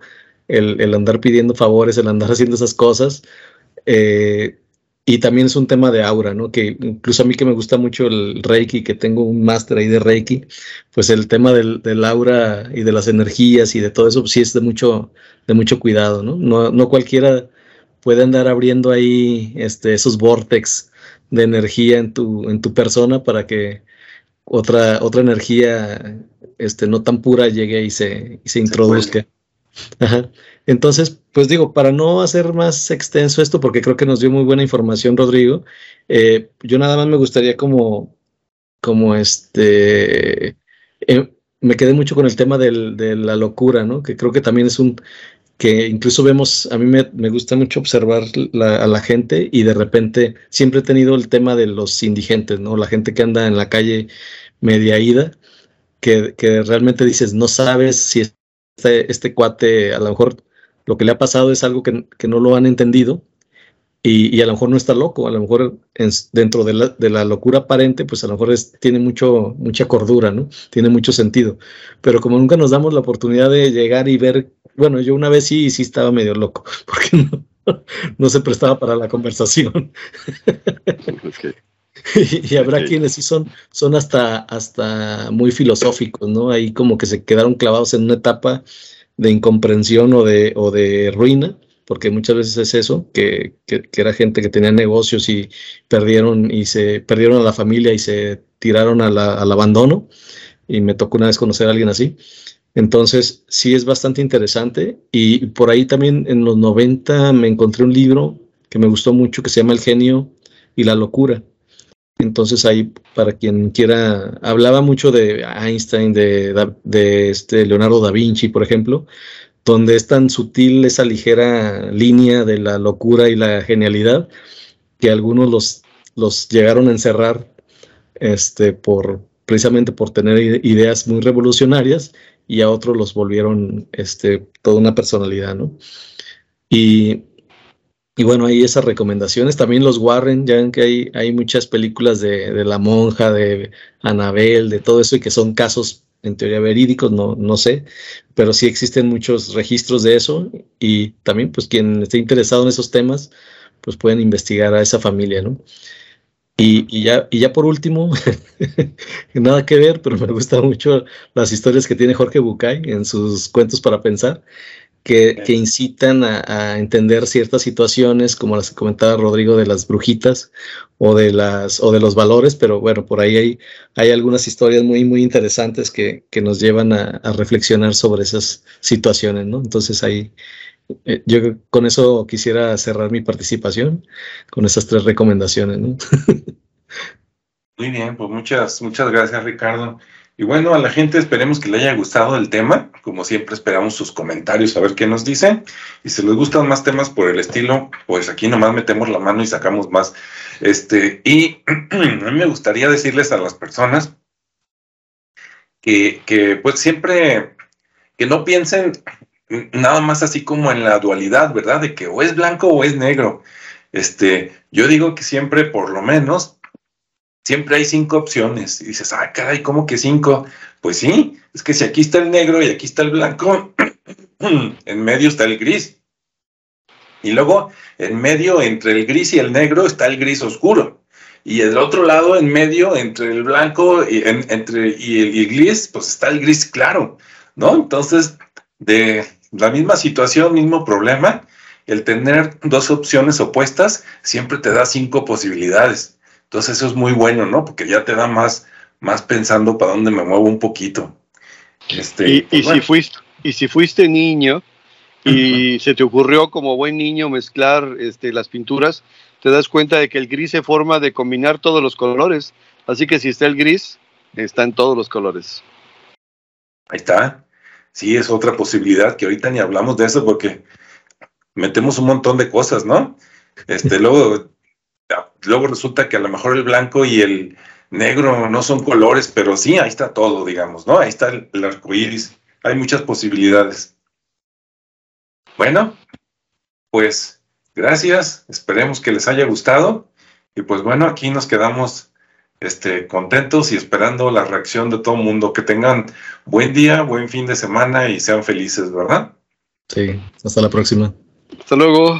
Speaker 2: el, andar pidiendo favores, el andar haciendo esas cosas. Eh, y también es un tema de aura, ¿no? Que incluso a mí que me gusta mucho el Reiki, que tengo un máster ahí de Reiki, pues el tema del, del, aura y de las energías y de todo eso, pues sí es de mucho, de mucho cuidado, ¿no? No, no cualquiera puede andar abriendo ahí este, esos vortex de energía en tu, en tu persona para que otra, otra energía este, no tan pura llegue y se, y se introduzca. Entonces, pues digo, para no hacer más extenso esto, porque creo que nos dio muy buena información Rodrigo, eh, yo nada más me gustaría como, como este, eh, me quedé mucho con el tema de la locura, ¿no? Que creo que también es un, que incluso vemos, a mí me, gusta mucho observar a la gente y de repente siempre he tenido el tema de los indigentes, ¿no? La gente que anda en la calle media ida, que, que realmente dices, no sabes si este, este cuate a lo mejor lo que le ha pasado es algo que, que no lo han entendido y, a lo mejor no está loco, a lo mejor dentro de la, de la, locura aparente, pues a lo mejor tiene mucho, mucha cordura, ¿no? Tiene mucho sentido. Pero como nunca nos damos la oportunidad de llegar y ver, bueno, yo una vez sí, sí estaba medio loco, porque no, no se prestaba para la conversación. y, habrá quienes sí son, son hasta, hasta muy filosóficos, ¿no? Ahí como que se quedaron clavados en una etapa de incomprensión o de, o de ruina porque muchas veces es eso, que, era gente que tenía negocios y perdieron y se perdieron a la familia y se tiraron al abandono. Y me tocó una vez conocer a alguien así. Entonces, sí es bastante interesante. Y por ahí también en los 90 me encontré un libro que me gustó mucho que se llama El genio y la locura. Entonces ahí, para quien quiera, hablaba mucho de Einstein, de, este Leonardo da Vinci, por ejemplo, donde es tan sutil esa ligera línea de la locura y la genialidad que algunos los, los llegaron a encerrar este, por, precisamente por tener ideas muy revolucionarias y a otros los volvieron este, toda una personalidad, ¿no? Y, y bueno, hay esas recomendaciones. También los Warren, ya ven que hay, hay muchas películas de, de la monja, de Anabel, de todo eso, y que son casos en teoría verídicos, no, no sé, pero sí existen muchos registros de eso y también pues quien esté interesado en esos temas, pues pueden investigar a esa familia, ¿no? Y, ya, y ya por último, nada que ver, pero me gustan mucho las historias que tiene Jorge Bucay en sus cuentos para pensar que, incitan a, entender ciertas situaciones, como las que comentaba Rodrigo de las brujitas o de las o de los valores, pero bueno, por ahí hay, hay algunas historias muy, muy interesantes que, nos llevan a, reflexionar sobre esas situaciones, ¿no? Entonces ahí eh, yo con eso quisiera cerrar mi participación con esas tres recomendaciones, ¿no?
Speaker 1: Muy bien, pues muchas, muchas gracias, Ricardo. Y bueno, a la gente esperemos que le haya gustado el tema. Como siempre, esperamos sus comentarios a ver qué nos dicen. Y si les gustan más temas por el estilo, pues aquí nomás metemos la mano y sacamos más. Este, y me gustaría decirles a las personas que, que pues siempre que no piensen nada más así como en la dualidad, ¿verdad? De que o es blanco o es negro. Este, yo digo que siempre, por lo menos, siempre hay cinco opciones. Y dices, ah, caray, ¿cómo que cinco? Pues sí, es que si aquí está el negro y aquí está el blanco, en medio está el gris. Y luego, en medio, entre el gris y el negro, está el gris oscuro. Y del otro lado, en medio, entre el blanco y, entre, y el gris, pues está el gris claro, ¿no? Entonces, de la misma situación, mismo problema, el tener dos opciones opuestas siempre te da cinco posibilidades. Entonces eso es muy bueno, ¿no? Porque ya te da más, más pensando para dónde me muevo un poquito.
Speaker 3: Este, y, pues si fuiste, y si fuiste niño y se te ocurrió como buen niño mezclar este, las pinturas, te das cuenta de que el gris se forma de combinar todos los colores. Así que si está el gris, está en todos los colores.
Speaker 1: Ahí está. Sí, es otra posibilidad que ahorita ni hablamos de eso porque metemos un montón de cosas, ¿no? Este, luego luego resulta que a lo mejor el blanco y el negro no son colores, pero sí, ahí está todo, digamos, ¿no? Ahí está el, arco iris. Hay muchas posibilidades. Bueno, pues gracias. Esperemos que les haya gustado. Y pues bueno, aquí nos quedamos este, contentos y esperando la reacción de todo el mundo. Que tengan buen día, buen fin de semana y sean felices, ¿verdad?
Speaker 2: Sí, hasta la próxima.
Speaker 3: Hasta luego.